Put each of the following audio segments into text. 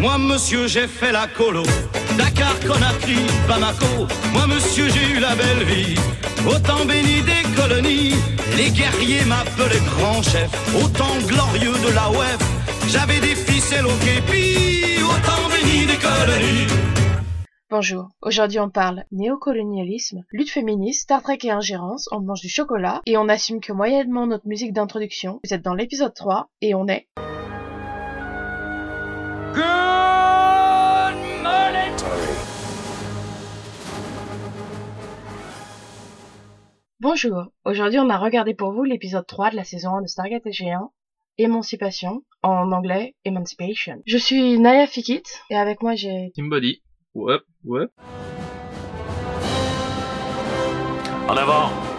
Moi, monsieur, j'ai fait la colo. Dakar, Conakry, Bamako. Moi, monsieur, j'ai eu la belle vie. Au temps béni des colonies, les guerriers m'appelaient grand chef. Au temps glorieux de la web, j'avais des ficelles au képi. Au temps béni des colonies. Bonjour, aujourd'hui on parle néocolonialisme, lutte féministe, Star Trek et ingérence, on mange du chocolat et on assume que moyennement notre musique d'introduction. Vous êtes dans l'épisode 3 et on est... Bonjour, aujourd'hui on a regardé pour vous l'épisode 3 de la saison 1 de Stargate SG1, Émancipation, en anglais Emancipation. Je suis Naya Fikit et avec moi j'ai... Team Body. Ouais, ouais. En avant.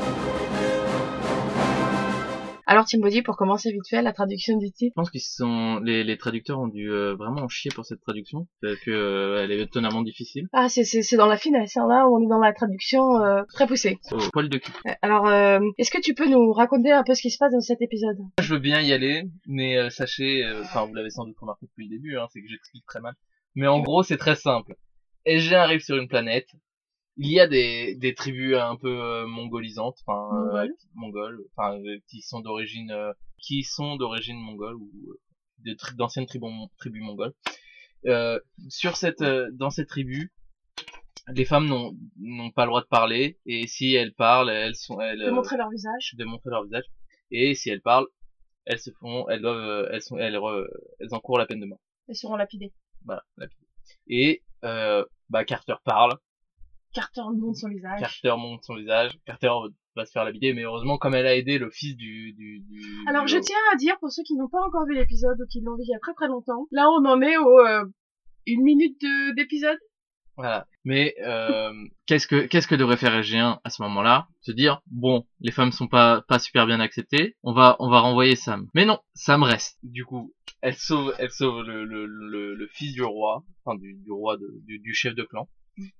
Alors Body, pour commencer vite fait, la traduction du Je titre. pense qu'ils sont les, les traducteurs ont dû euh, vraiment en chier pour cette traduction parce que euh, elle est étonnamment difficile. Ah, c'est, c'est, c'est dans la finesse, hein, là on est dans la traduction euh, très poussée. Au poil de cul. Euh, Alors, euh, est-ce que tu peux nous raconter un peu ce qui se passe dans cet épisode? Je veux bien y aller, mais euh, sachez, enfin vous l'avez sans doute remarqué depuis le début, hein, c'est que j'explique très mal. Mais en gros c'est très simple. SG arrive sur une planète. Il y a des, des tribus un peu euh, mongolisantes, enfin euh, mongoles, enfin euh, qui sont d'origine qui sont d'origine mongole ou de tri- d'anciennes tribus tribus mongoles. Euh, sur cette euh, dans cette tribu, les femmes n'ont pas le droit de parler et si elles parlent, elles sont elles De montrer leur visage de montrer leur visage et si elles parlent, elles se font elles doivent elles sont elles re- elles encourent la peine de mort. Elles seront lapidées. Voilà. la- Et euh, bah Carter parle, Carter montre son visage. Carter montre son visage, Carter va se faire lapider, mais heureusement comme elle a aidé le fils du du, du Alors, je tiens à dire, pour ceux qui n'ont pas encore vu l'épisode ou qui l'ont vu il y a très très longtemps, là on en est au... euh, une minute de- d'épisode Voilà. Mais euh, qu'est-ce que qu'est-ce que devrait faire SG1 à ce moment-là? Se dire bon, les femmes sont pas pas super bien acceptées, on va on va renvoyer Sam. Mais non, Sam reste. Du coup, elle sauve elle sauve le le, le, le fils du roi, enfin du, du roi de, du, du chef de clan.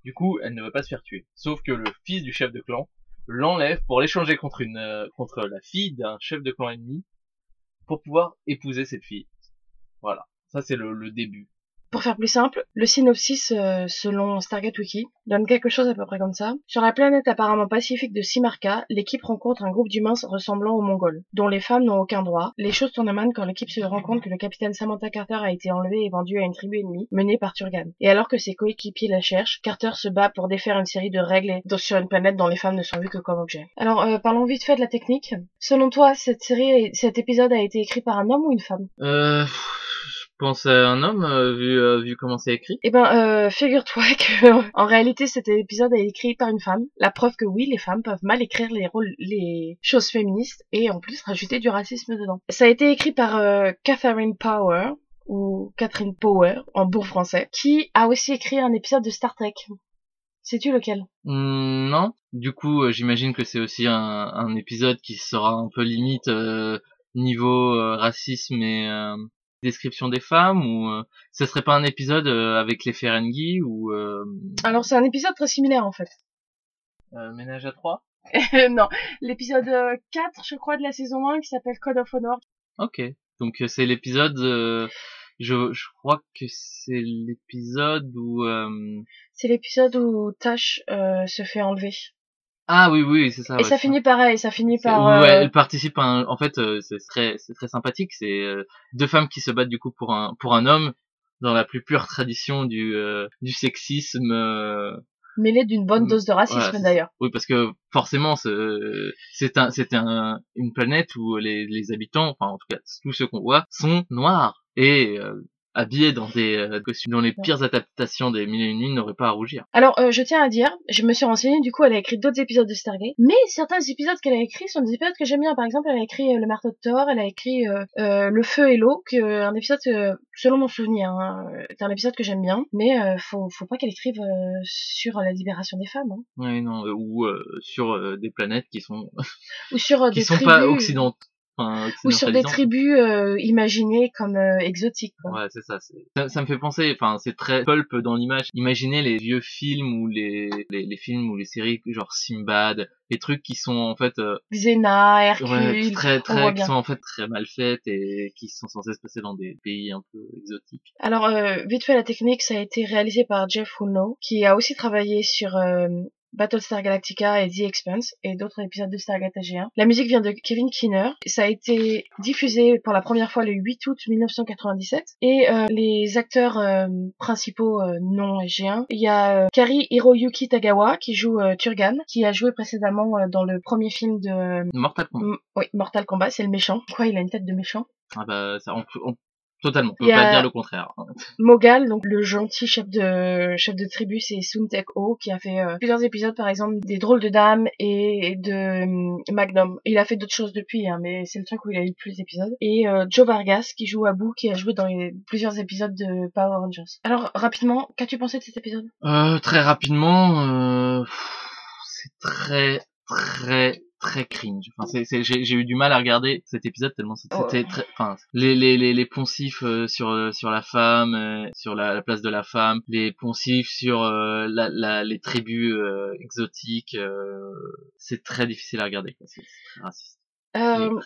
Du coup, elle ne veut pas se faire tuer. Sauf que le fils du chef de clan l'enlève pour l'échanger contre une euh, contre la fille d'un chef de clan ennemi pour pouvoir épouser cette fille. Voilà. Ça c'est le, le début. Pour faire plus simple, le synopsis, euh, selon Stargate Wiki, donne quelque chose à peu près comme ça. Sur la planète apparemment pacifique de Simarka, l'équipe rencontre un groupe d'humains ressemblant aux Mongols, dont les femmes n'ont aucun droit. Les choses tournent mal quand l'équipe se rend compte que le capitaine Samantha Carter a été enlevé et vendu à une tribu ennemie, menée par Turgan. Et alors que ses coéquipiers la cherchent, Carter se bat pour défaire une série de règles sur une planète dont les femmes ne sont vues que comme objets. Alors, euh, parlons vite fait de la technique. Selon toi, cette série, cet épisode a été écrit par un homme ou une femme? Euh, pense à un homme euh, vu euh, vu comment c'est écrit? Eh ben, euh, figure-toi que, en réalité, cet épisode est écrit par une femme. La preuve que oui, les femmes peuvent mal écrire les rôles, les choses féministes et en plus rajouter du racisme dedans. Ça a été écrit par euh, Catherine Power ou Catherine Power en bon français, qui a aussi écrit un épisode de Star Trek. Sais-tu lequel? Hmm, non. Du coup, j'imagine que c'est aussi un, un épisode qui sera un peu limite euh, niveau euh, racisme et euh, description des femmes ou euh, ce serait pas un épisode euh, avec les Ferengi ou euh, Alors, c'est un épisode très similaire en fait. euh, ménage à trois? Non, l'épisode euh, 4, je crois, de la saison 1 qui s'appelle Code of Honor. Ok. Donc euh, c'est l'épisode. euh, je, je crois que c'est l'épisode où. euh, C'est l'épisode où Tash euh, se fait enlever. Ah oui oui c'est ça. et ouais, ça c'est finit pareil, ça finit C'est- par... où euh, elle participe à un, en fait euh, c'est très c'est très sympathique c'est euh, deux femmes qui se battent du coup pour un pour un homme dans la plus pure tradition du euh, du sexisme euh, mêlé d'une bonne dose de racisme voilà, c'est d'ailleurs. oui parce que forcément c'est c'est un c'était un une planète où les les habitants enfin en tout cas tous ceux qu'on voit sont noirs et habillés dans des euh, costumes dans les pires adaptations des mille et une nuits n'auraient pas à rougir Alors, euh, je tiens à dire, je me suis renseignée, du coup, elle a écrit d'autres épisodes de Stargate, mais certains épisodes qu'elle a écrits sont des épisodes que j'aime bien. Par exemple, elle a écrit euh, Le marteau de Thor, elle a écrit euh, euh, Le feu et l'eau, que euh, un épisode, euh, selon mon souvenir, hein, c'est un épisode que j'aime bien, mais euh, faut, faut pas qu'elle écrive euh, sur la libération des femmes, hein. oui non euh, ou euh, sur euh, des planètes qui sont ou sur euh, qui des sont tribus. pas occidentaux enfin, Ou sur des tribus euh, imaginées comme euh, exotiques. Quoi. Ouais, c'est ça, c'est- ça. Ça me fait penser, enfin, c'est très pulp dans l'image. Imaginez les vieux films ou les, les, les films ou les séries genre Simbad, les trucs qui sont en fait euh, Xena, Hercule, ouais, très très qui sont en fait très mal faites et qui sont censés se passer dans des pays un peu exotiques. Alors, euh, vite fait, la technique, ça a été réalisé par Jeff Hulno, qui a aussi travaillé sur euh, Battlestar Galactica et The Expanse et d'autres épisodes de Stargate AG1. La musique vient de Kevin Keener. Ça a été diffusé pour la première fois le 8 août 1997. Et euh, les acteurs euh, principaux euh, non AG1, il y a euh, Kari Hiroyuki Tagawa qui joue euh, Turgan, qui a joué précédemment euh, dans le premier film de Mortal Kombat. M- oui, Mortal Kombat, c'est le méchant. Quoi, il a une tête de méchant? Ah bah ça, on peut, on- totalement. On peut pas dire le contraire. Mogal, donc le gentil chef de chef de tribu, c'est Sun Tek Ho qui a fait euh, plusieurs épisodes, par exemple des drôles de dames et de euh, Magnum. Il a fait d'autres choses depuis, hein, mais c'est le truc où il a eu le plus d'épisodes. Et euh, Joe Vargas qui joue Abu, qui a joué dans les, plusieurs épisodes de Power Rangers. Alors rapidement, qu'as-tu pensé de cet épisode? Euh, très rapidement, euh, c'est très très très cringe. Enfin, c'est, c'est- j'ai, j'ai eu du mal à regarder cet épisode tellement c'était Ouais. très, enfin, les les les, les poncifs euh, sur euh, sur la femme, euh, sur la, la place de la femme, les poncifs sur euh, la, la les tribus euh, exotiques, euh, c'est très difficile à regarder. C'est, c'est très raciste. Euh.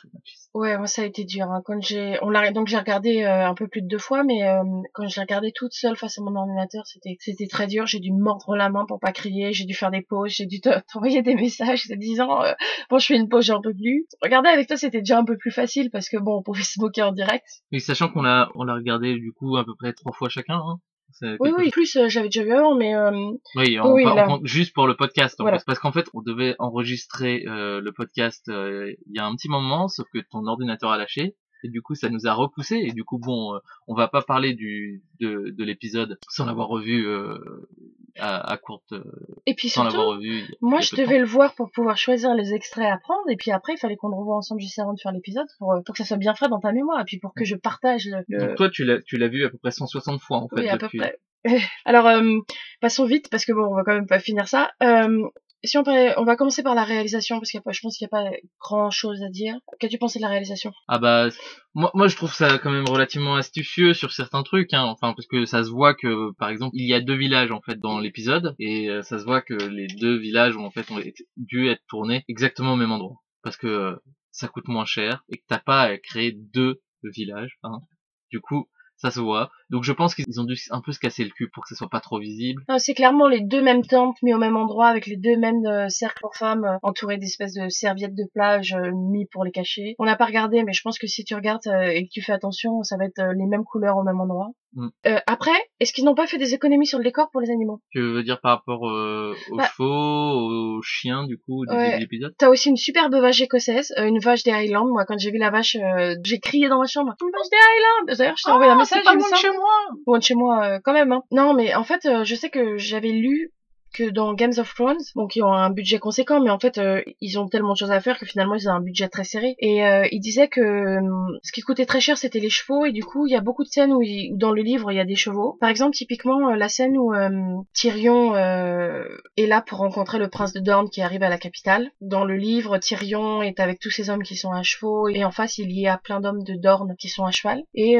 Ouais, moi ça a été dur. Hein. Quand j'ai, on l'a, donc j'ai regardé euh, un peu plus de deux fois, mais euh, quand j'ai regardé toute seule face à mon ordinateur, c'était, c'était très dur. J'ai dû mordre la main pour pas crier. J'ai dû faire des pauses. J'ai dû te- t'envoyer des messages te disant, euh, bon, je fais une pause, j'en peux plus. Regarder avec toi, c'était déjà un peu plus facile parce que bon, on pouvait se moquer en direct. Et sachant qu'on l'a on l'a regardé du coup à peu près trois fois chacun. Hein. Oui, oui. Plus, euh, j'avais déjà vu avant, mais euh, Oui, on Oui, par- là. on- juste pour le podcast. Voilà. Parce qu'en fait, on devait enregistrer euh, le podcast euh, il y a un petit moment, sauf que ton ordinateur a lâché. Et du coup, ça nous a repoussé. Et du coup, bon, euh, on va pas parler du de, de l'épisode sans l'avoir revu euh, à, à courte, euh, et puis sans l'avoir revu. moi, je de devais le voir pour pouvoir choisir les extraits à prendre, et puis après, il fallait qu'on le revoie ensemble juste avant de faire l'épisode pour, euh, pour que ça soit bien frais dans ta mémoire, et puis pour que je partage le, temps. le- Donc toi, tu l'as tu l'as vu à peu près 160 fois en fait Oui, à peu près. Alors, euh, passons vite parce que bon, on va quand même pas finir ça. Euh, on, va commencer par la réalisation parce pas, je pense qu'il n'y a pas grand chose à dire. Qu'as-tu pensé de la réalisation? Ah bah moi moi je trouve ça quand même relativement astucieux sur certains trucs hein. enfin parce que ça se voit que par exemple il y a deux villages en fait dans l'épisode et euh, ça se voit que les deux villages ont en fait ont dû être tournés exactement au même endroit parce que euh, ça coûte moins cher et que t'as pas à créer deux villages hein. du coup ça se voit donc je pense qu'ils ont dû un peu se casser le cul pour que ça soit pas trop visible Non, C'est clairement les deux mêmes tentes mis au même endroit avec les deux mêmes euh, cercles pour femmes euh, entourés d'espèces de serviettes de plage euh, mis pour les cacher. On n'a pas regardé, mais je pense que si tu regardes et que tu fais attention, ça va être les mêmes couleurs au même endroit. Mm. Euh, après, est-ce qu'ils n'ont pas fait des économies sur le décor pour les animaux? Tu veux dire par rapport euh, aux Bah. chevaux aux chiens du coup du Ouais. de l'épisode T'as aussi une superbe vache écossaise, euh, une vache des Highlands. Moi, quand j'ai vu la vache, euh, j'ai crié dans ma chambre, une vache des Highlands. D'ailleurs, je t'ai envoyé un message. il me semble. moi loin de chez moi euh, quand même. Hein. Non, mais en fait, je sais que j'avais lu que dans Games of Thrones, bon, qui ont un budget conséquent, mais en fait, euh, ils ont tellement de choses à faire que finalement, ils ont un budget très serré. Et euh, ils disaient que euh, ce qui coûtait très cher, c'était les chevaux, et du coup, il y a beaucoup de scènes où, il- dans le livre, il y a des chevaux. Par exemple, typiquement, euh, la scène où euh, Tyrion euh, est là pour rencontrer le prince de Dorne qui arrive à la capitale. Dans le livre, Tyrion est avec tous ces hommes qui sont à chevaux, et en face, il y a plein d'hommes de Dorne qui sont à cheval. Et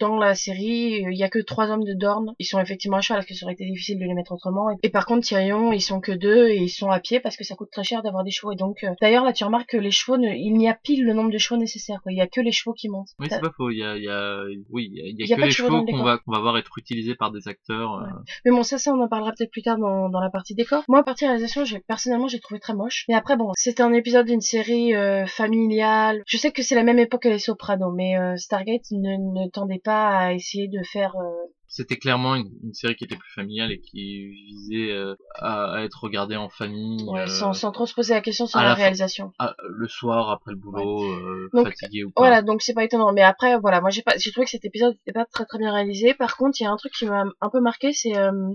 dans la série, il y a que trois hommes de Dorne. Ils sont effectivement à cheval parce que ça aurait été difficile de les mettre autrement. Et, par contre, Tyrion, ils sont que deux et ils sont à pied parce que ça coûte très cher d'avoir des chevaux. Et donc, euh, d'ailleurs, là, tu remarques que les chevaux, ne- il n'y a pile le nombre de chevaux nécessaire. Quoi. Il y a que les chevaux qui montent. Oui, c'est pas faux. Il y a, il y a, oui, il y a, il y a que les chevaux le qu'on va, qu'on va voir être utilisés par des acteurs. euh, Mais bon, ça, ça, on en parlera peut-être plus tard dans, dans la partie décor. Moi, partie réalisation, j'ai, personnellement, j'ai trouvé très moche. Mais après, bon, c'était un épisode d'une série euh, familiale. Je sais que c'est la même époque que les Sopranos, mais euh, Stargate ne, ne tendait pas à essayer de faire... euh, C'était clairement une, une série qui était plus familiale et qui visait euh, à, à être regardée en famille ouais, euh, sans, sans trop se poser la question sur la, réalisation. à- le soir après le boulot, Donc, fatigué ou pas. Voilà, donc c'est pas étonnant. Mais après, voilà, moi j'ai pas, j'ai trouvé que cet épisode n'était pas très très bien réalisé. Par contre, il y a un truc qui m'a un peu marqué, c'est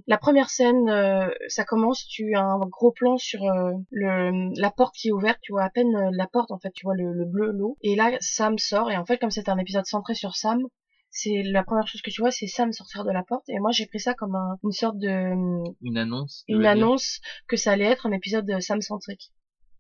la première scène. ça commence, tu as un gros plan sur le la porte qui est ouverte. Tu vois à peine la porte, en fait, tu vois le, le bleu, l'eau. Et là, Sam sort. Et en fait, comme c'est un épisode centré sur Sam, c'est la première chose que tu vois, c'est Sam sortir de la porte. Et moi, j'ai pris ça comme un- une sorte de Une annonce. une annonce que ça allait être un épisode Sam centrique.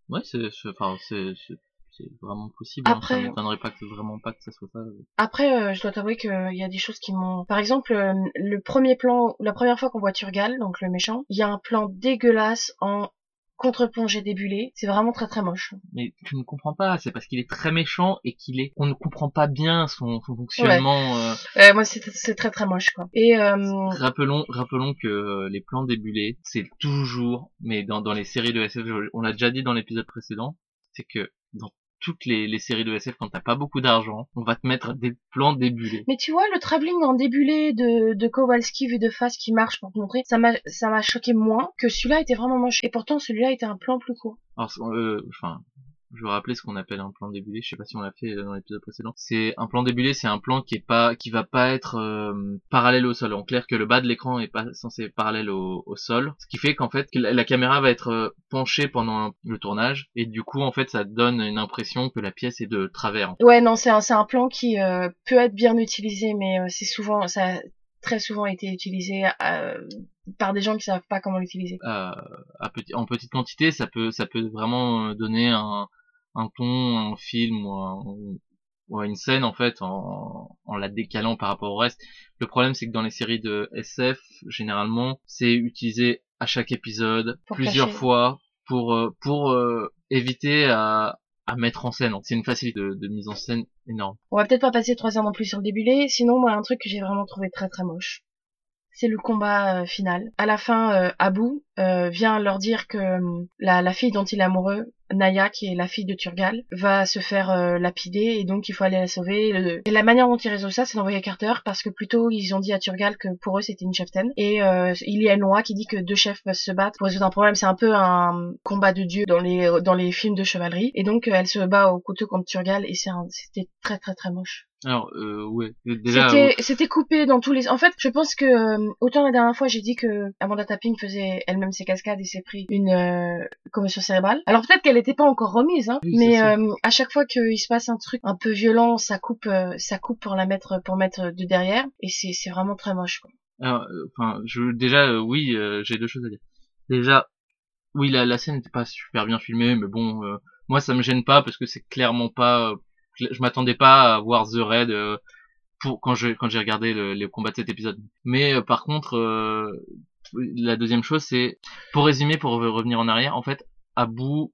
Ouais, c'est, c'est- enfin, c'est, c'est, c'est vraiment possible. hein. Après- Ça m'étonnerait pas que vraiment pas que ça soit ça. Après, euh, je dois t'avouer qu'il y a des choses qui m'ont... Par exemple, euh, le premier plan, la première fois qu'on voit Turgal, donc le méchant, il y a un plan dégueulasse en contre-plongée débulée. C'est vraiment très très moche. Mais tu ne comprends pas, c'est parce qu'il est très méchant et qu'il est, on ne comprend pas bien son, son fonctionnement. euh, Euh, moi, c'est c'est très très moche, quoi. Et euh, Rappelons, rappelons que euh, les plans débulés, c'est toujours, mais dans, dans les séries de SF, on l'a déjà dit dans l'épisode précédent, c'est que dans toutes les, les séries de SF, quand t'as pas beaucoup d'argent, on va te mettre des plans débulés. Mais tu vois, le travelling en débulé de, de Kowalski vu de face qui marche pour te montrer, ça m'a, ça m'a choqué moins que celui-là était vraiment moche. Et pourtant, celui-là était un plan plus court. Alors, euh, enfin, je vais rappeler ce qu'on appelle un plan débulé. Je sais pas si on l'a fait euh, dans l'épisode précédent. C'est un plan débulé, c'est un plan qui est pas, qui va pas être euh, parallèle au sol. En clair, que le bas de l'écran est pas censé être parallèle au, au sol, ce qui fait qu'en fait, que la, la caméra va être euh, penchée pendant le tournage, et du coup, en fait, ça donne une impression que la pièce est de travers. Ouais, non, c'est un, c'est un plan qui euh, peut être bien utilisé, mais euh, c'est souvent, ça a très souvent été utilisé euh, par des gens qui savent pas comment l'utiliser. Euh, à petit, en petite quantité, ça peut, ça peut vraiment donner un, un ton, un film ou, un- ou une scène en fait en, en la décalant par rapport au reste. Le problème c'est que dans les séries de SF, généralement, c'est utilisé à chaque épisode Pour plusieurs cacher. fois pour euh, pour euh, éviter à, à mettre en scène. C'est une facilité de, de mise en scène énorme. On va peut-être pas passer trois heures non plus sur le débulé, sinon moi un truc que j'ai vraiment trouvé très très moche. C'est le combat euh, final. À la fin, euh, Abu euh, vient leur dire que euh, la, la fille dont il est amoureux, Naya, qui est la fille de Turgal, va se faire euh, lapider et donc il faut aller la sauver. Le- Et la manière dont ils résolvent ça, c'est d'envoyer Carter parce que plutôt ils ont dit à Turgal que pour eux c'était une cheftaine. Et il y a une loi qui dit que deux chefs peuvent se battre pour résoudre un problème. C'est un peu un combat de dieu dans les dans les films de chevalerie. Et donc elle se bat au couteau contre Turgal et c'était très très très moche. Alors euh, ouais, déjà C'était c'était coupé dans tous les. En fait, je pense que euh, autant la dernière fois j'ai dit que Amanda Tapping faisait elle-même ses cascades et s'est pris une euh, commotion cérébrale. Alors peut-être qu'elle n'était pas encore remise, hein, Oui, mais euh, à chaque fois qu'il se passe un truc un peu violent, ça coupe, euh, ça coupe pour la mettre pour mettre de derrière et c'est c'est vraiment très moche. Quoi. Alors, euh, enfin, je déjà euh, oui, euh, j'ai deux choses à dire. Déjà, oui, la, la scène n'était pas super bien filmée, mais bon, euh, moi ça me gêne pas parce que c'est clairement pas. Je m'attendais pas à voir The Raid euh, pour quand je j'ai regardé le, les combats de cet épisode. Mais euh, par contre, euh, la deuxième chose, c'est pour résumer, pour re- revenir en arrière, en fait, Abu,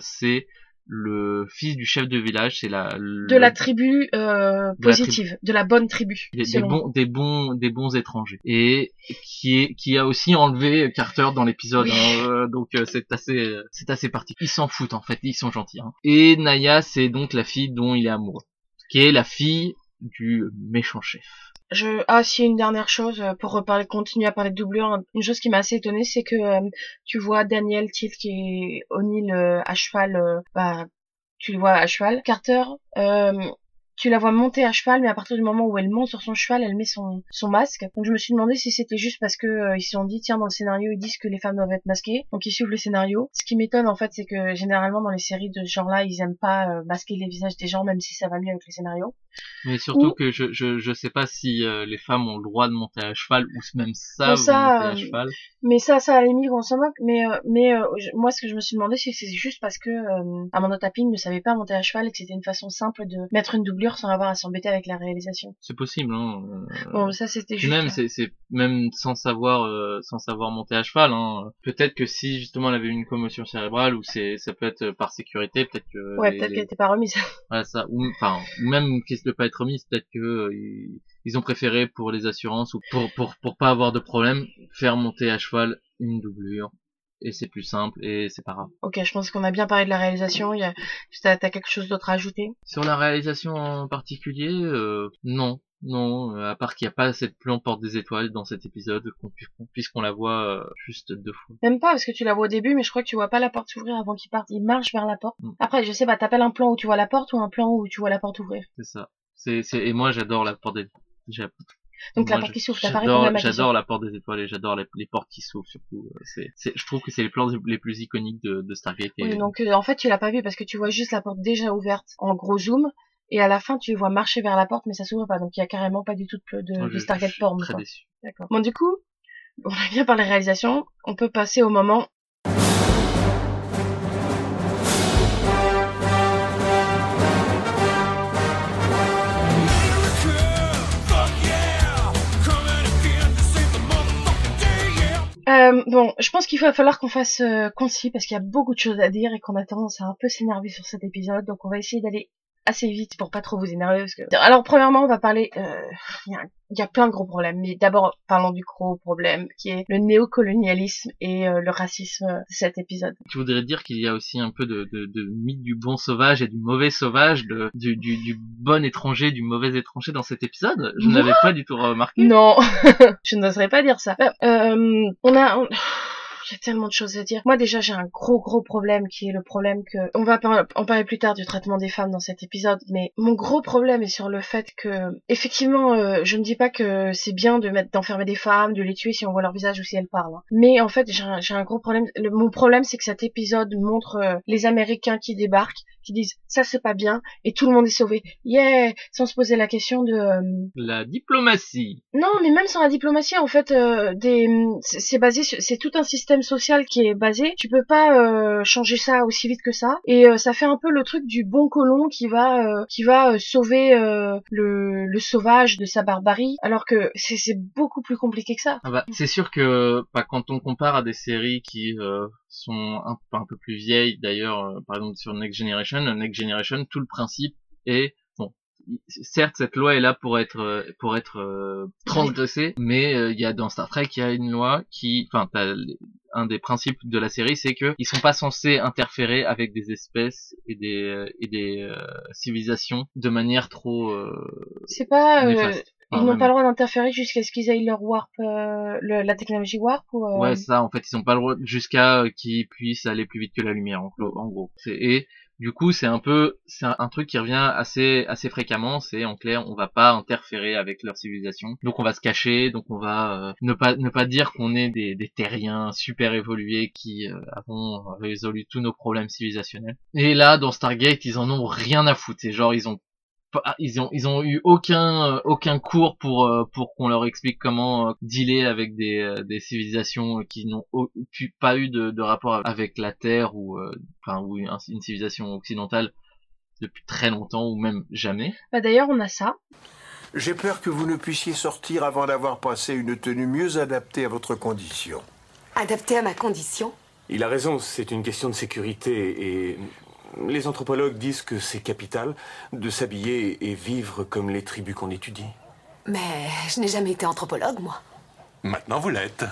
c'est le fils du chef de village, c'est la De la tribu euh, De la tribu. positive, de la bonne tribu. des, bons des bons des bons étrangers et qui est qui a aussi enlevé Carter dans l'épisode Oui. hein, euh, donc euh, c'est assez c'est assez particulier ils s'en foutent en fait ils sont gentils hein. et Naya c'est donc la fille dont il est amoureux qui est la fille du méchant chef. Je ah si une dernière chose euh, pour reparler continuer à parler de doublure un- une chose qui m'a assez étonnée c'est que euh, tu vois Daniel Tilt qui est O'Neill euh, à cheval euh, bah tu le vois à cheval. Carter euh, tu la vois monter à cheval mais à partir du moment où elle monte sur son cheval elle met son son masque. Donc je me suis demandé si c'était juste parce que euh, ils se sont dit tiens dans le scénario ils disent que les femmes doivent être masquées. Donc ils suivent le scénario. Ce qui m'étonne en fait c'est que généralement dans les séries de ce genre là ils aiment pas euh, masquer les visages des gens même si ça va mieux avec les scénarios mais surtout Ou- que je je je sais pas si euh, les femmes ont le droit de monter à cheval ou même savent ça, monter à cheval. Mais ça, ça à la limite, on s'en moque. Mais, mais je- moi, ce que je me suis demandé, c'est que c'est juste parce que Amanda Tapping ne savait pas monter à cheval et que c'était une façon simple de mettre une doublure sans avoir à s'embêter avec la réalisation. c'est possible hein euh, Bon, ça, c'était juste. même, c'est, c'est même sans savoir, euh, sans savoir monter à cheval. Hein. Peut-être que si justement elle avait eu une commotion cérébrale, ou c'est, ça peut être par sécurité, peut-être que. Ouais, les- peut-être qu'elle était pas remise. voilà, ça, ou enfin, ou même qu'est-ce de pas être remise, peut-être que euh, ils, ils ont préféré pour les assurances ou pour pour pour pas avoir de problème, faire monter à cheval une doublure. Et c'est plus simple et c'est pas grave. ok, je pense qu'on a bien parlé de la réalisation. Il y a... T'as t'as quelque chose d'autre à ajouter? Sur la réalisation en particulier, euh, non. Non, euh, à part qu'il n'y a pas cette plan porte des étoiles dans cet épisode, qu'on puisqu'on la voit euh, juste deux fois. Même pas, parce que tu la vois au début, mais je crois que tu vois pas la porte s'ouvrir avant qu'il parte. Il marche vers la porte. Mm. Après, je sais pas, t'appelles un plan où tu vois la porte ou un plan où tu vois la porte ouvrir? C'est ça. C'est, c'est, et moi j'adore la porte des Donc la porte qui s'ouvre, t'as pas j'adore, la porte des étoiles et j'adore les, les portes qui s'ouvrent surtout. euh, C'est, je trouve que c'est les plans les plus iconiques de, de Stargate. Et, Oui, donc euh, en fait tu l'as pas vu parce que tu vois juste la porte déjà ouverte en gros zoom et à la fin tu les vois marcher vers la porte mais ça s'ouvre pas donc il y a carrément pas du tout de, de, moi, de Stargate porn très quoi. déçu. D'accord. Bon du coup on a bien parlé réalisation, on peut passer au moment bon, je pense qu'il va falloir qu'on fasse euh, concis parce qu'il y a beaucoup de choses à dire et qu'on a tendance à un peu s'énerver sur cet épisode. Donc on va essayer d'aller assez vite pour pas trop vous énerver. Parce que... Alors premièrement, on va parler... Euh, Il y, a, y, a plein de gros problèmes, mais d'abord parlons du gros problème qui est le néocolonialisme et euh, le racisme de cet épisode. Tu voudrais dire qu'il y a aussi un peu de, de, de, mythe du bon sauvage et du mauvais sauvage, de, du, du, du bon étranger, du mauvais étranger dans cet épisode? Je n'avais pas du tout remarqué. Non, je n'oserais pas dire ça. Euh, on a... On il y a tellement de choses à dire. Moi déjà j'ai un gros gros problème qui est le problème que on va en parler plus tard du traitement des femmes dans cet épisode, mais mon gros problème est sur le fait que effectivement euh, je ne dis pas que c'est bien de mettre d'enfermer des femmes, de les tuer si on voit leur visage ou si elles parlent. Hein. Mais en fait j'ai un, un, gros problème. Le, mon problème c'est que cet épisode montre euh, les Américains qui débarquent qui disent ça c'est pas bien et tout le monde est sauvé. Yeah, sans se poser la question de euh... la diplomatie. Non, mais même sans la diplomatie en fait euh, des c'est basé c'est tout un système social qui est basé. Tu peux pas euh, changer ça aussi vite que ça et euh, ça fait un peu le truc du bon colon qui va euh, qui va sauver le, le sauvage de sa barbarie alors que c'est beaucoup plus compliqué que ça. Ah bah, c'est sûr que bah, quand on compare à des séries qui sont un, un, peu plus vieilles d'ailleurs par exemple sur Next Generation Next Generation tout le principe est certes cette loi est là pour être pour être euh, transgressée mais il euh, y a dans Star Trek il y a une loi qui enfin un des principes de la série c'est que ils sont pas censés interférer avec des espèces et des et des euh, civilisations de manière trop c'est pas néfaste. Ils n'ont pas le droit d'interférer jusqu'à ce qu'ils aient leur warp, euh, le, la technologie warp ou euh... Ouais, ça. En fait, ils n'ont pas le droit jusqu'à euh, qu'ils puissent aller plus vite que la lumière, en, en gros. Et du coup, c'est un peu, c'est un, truc qui revient assez, assez fréquemment. C'est en clair, on va pas interférer avec leur civilisation, donc on va se cacher, donc on va euh, ne pas, ne pas dire qu'on est des, des terriens super évolués qui euh, avons résolu tous nos problèmes civilisationnels. Et là, dans Stargate, ils en ont rien à foutre. C'est genre, ils ont ils ont ils ont eu aucun aucun cours pour euh, pour qu'on leur explique comment euh, dealer avec des euh, des civilisations qui n'ont pas eu de, de rapport avec la Terre ou enfin ou une, une civilisation occidentale depuis très longtemps ou même jamais. Bah d'ailleurs on a ça. J'ai peur que vous ne puissiez sortir avant d'avoir passé une tenue mieux adaptée à votre condition. Adaptée à ma condition? Il a raison, c'est une question de sécurité et les anthropologues disent que c'est capital de s'habiller et vivre comme les tribus qu'on étudie. Mais je n'ai jamais été anthropologue, moi. Maintenant, vous l'êtes.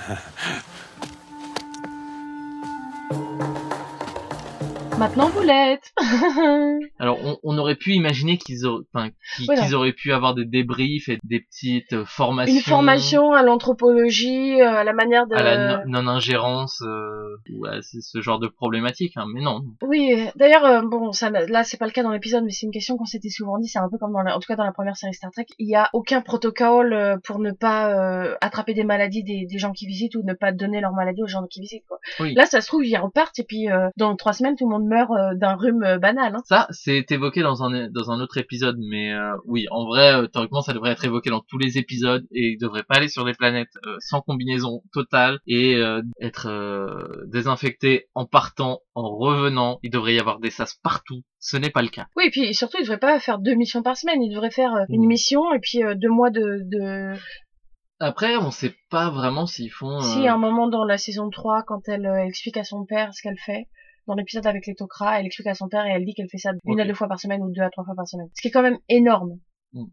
Maintenant vous l'êtes. Alors on, on, aurait pu imaginer qu'ils auraient, enfin, qu'ils voilà. auraient pu avoir des débriefs et des petites formations. Une formation à l'anthropologie, euh, à la manière de. À la non-ingérence euh, ou à ce genre de problématique, hein, mais non. Oui, d'ailleurs, euh, bon, ça, là c'est pas le cas dans l'épisode, mais c'est une question qu'on s'était souvent dit. C'est un peu comme dans, la, en tout cas dans la première série Star Trek, il y a aucun protocole euh, pour ne pas euh, attraper des maladies des, des, gens qui visitent ou ne pas donner leur maladie aux gens qui visitent. Quoi. Oui. Là, ça se trouve ils repartent et puis dans trois semaines tout le monde meurt euh, d'un rhume euh, banal. Hein. Ça, c'est évoqué dans un dans un autre épisode, mais euh, oui, en vrai, théoriquement, ça devrait être évoqué dans tous les épisodes et il devrait pas aller sur des planètes sans combinaison totale et être désinfecté en partant, en revenant. Il devrait y avoir des sas partout. Ce n'est pas le cas. Oui, et puis surtout, il devrait pas faire deux missions par semaine. Il devrait faire une mission et puis deux mois de, de après, on sait pas vraiment s'ils font. Si, à un moment dans la saison 3, quand elle euh, explique à son père ce qu'elle fait, dans l'épisode avec les Tok'ra, elle explique à son père et elle dit qu'elle fait ça une okay. à deux fois par semaine ou deux à trois fois par semaine. Ce qui est quand même énorme.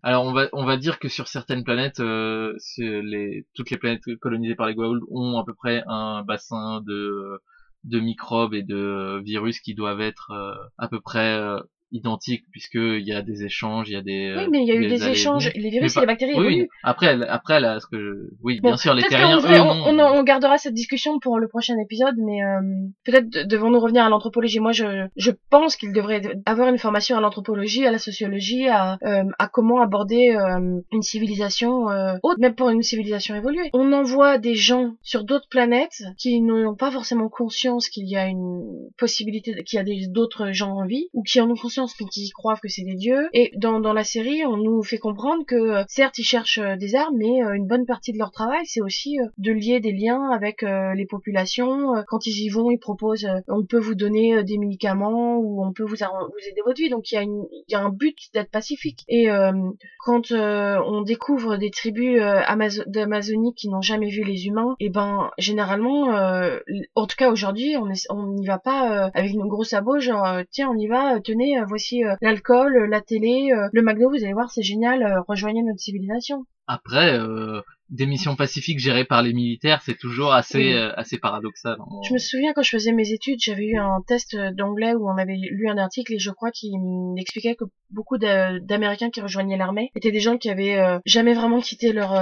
Alors on va on va dire que sur certaines planètes, euh, les toutes les planètes colonisées par les Goa'uld ont à peu près un bassin de de microbes et de virus qui doivent être euh, à peu près euh, identique puisque il y a des échanges, il y a des Oui, mais il y a eu des échanges, les virus et les bactéries oui, évoluent. Après après là ce que je... oui, bon, bien sûr les terriens eux on, on, on, gardera cette discussion pour le prochain épisode mais euh, peut-être devons-nous revenir à l'anthropologie? Moi je je pense qu'il devrait avoir une formation à l'anthropologie, à la sociologie, à euh, à comment aborder euh, une civilisation euh, haute même pour une civilisation évoluée. On envoie des gens sur d'autres planètes qui n'ont pas forcément conscience qu'il y a une possibilité qu'il y a d'autres gens en vie ou qui en ont conscience conscience mais qui croient que c'est des dieux. Et dans, dans la série, on nous fait comprendre que euh, certes ils cherchent euh, des armes, mais euh, une bonne partie de leur travail, c'est aussi de lier des liens avec les populations. Quand ils y vont, ils proposent, on peut vous donner des médicaments ou on peut vous, vous aider votre vie. Donc il y a, y a un but d'être pacifique. Et quand on découvre des tribus d'Amazonie qui n'ont jamais vu les humains, et eh ben généralement, en tout cas aujourd'hui, on n'y va pas avec nos gros sabots, genre tiens on y va, tenez, voici l'alcool, la télé, le McDo, vous allez voir c'est génial, rejoignez notre civilisation. Après, euh, des missions pacifiques gérées par les militaires, c'est toujours assez euh, assez paradoxal. Hein. Je me souviens quand je faisais mes études, j'avais eu un test d'anglais où on avait lu un article et je crois qu'il expliquait que beaucoup d'Américains qui rejoignaient l'armée étaient des gens qui avaient euh, jamais vraiment quitté leur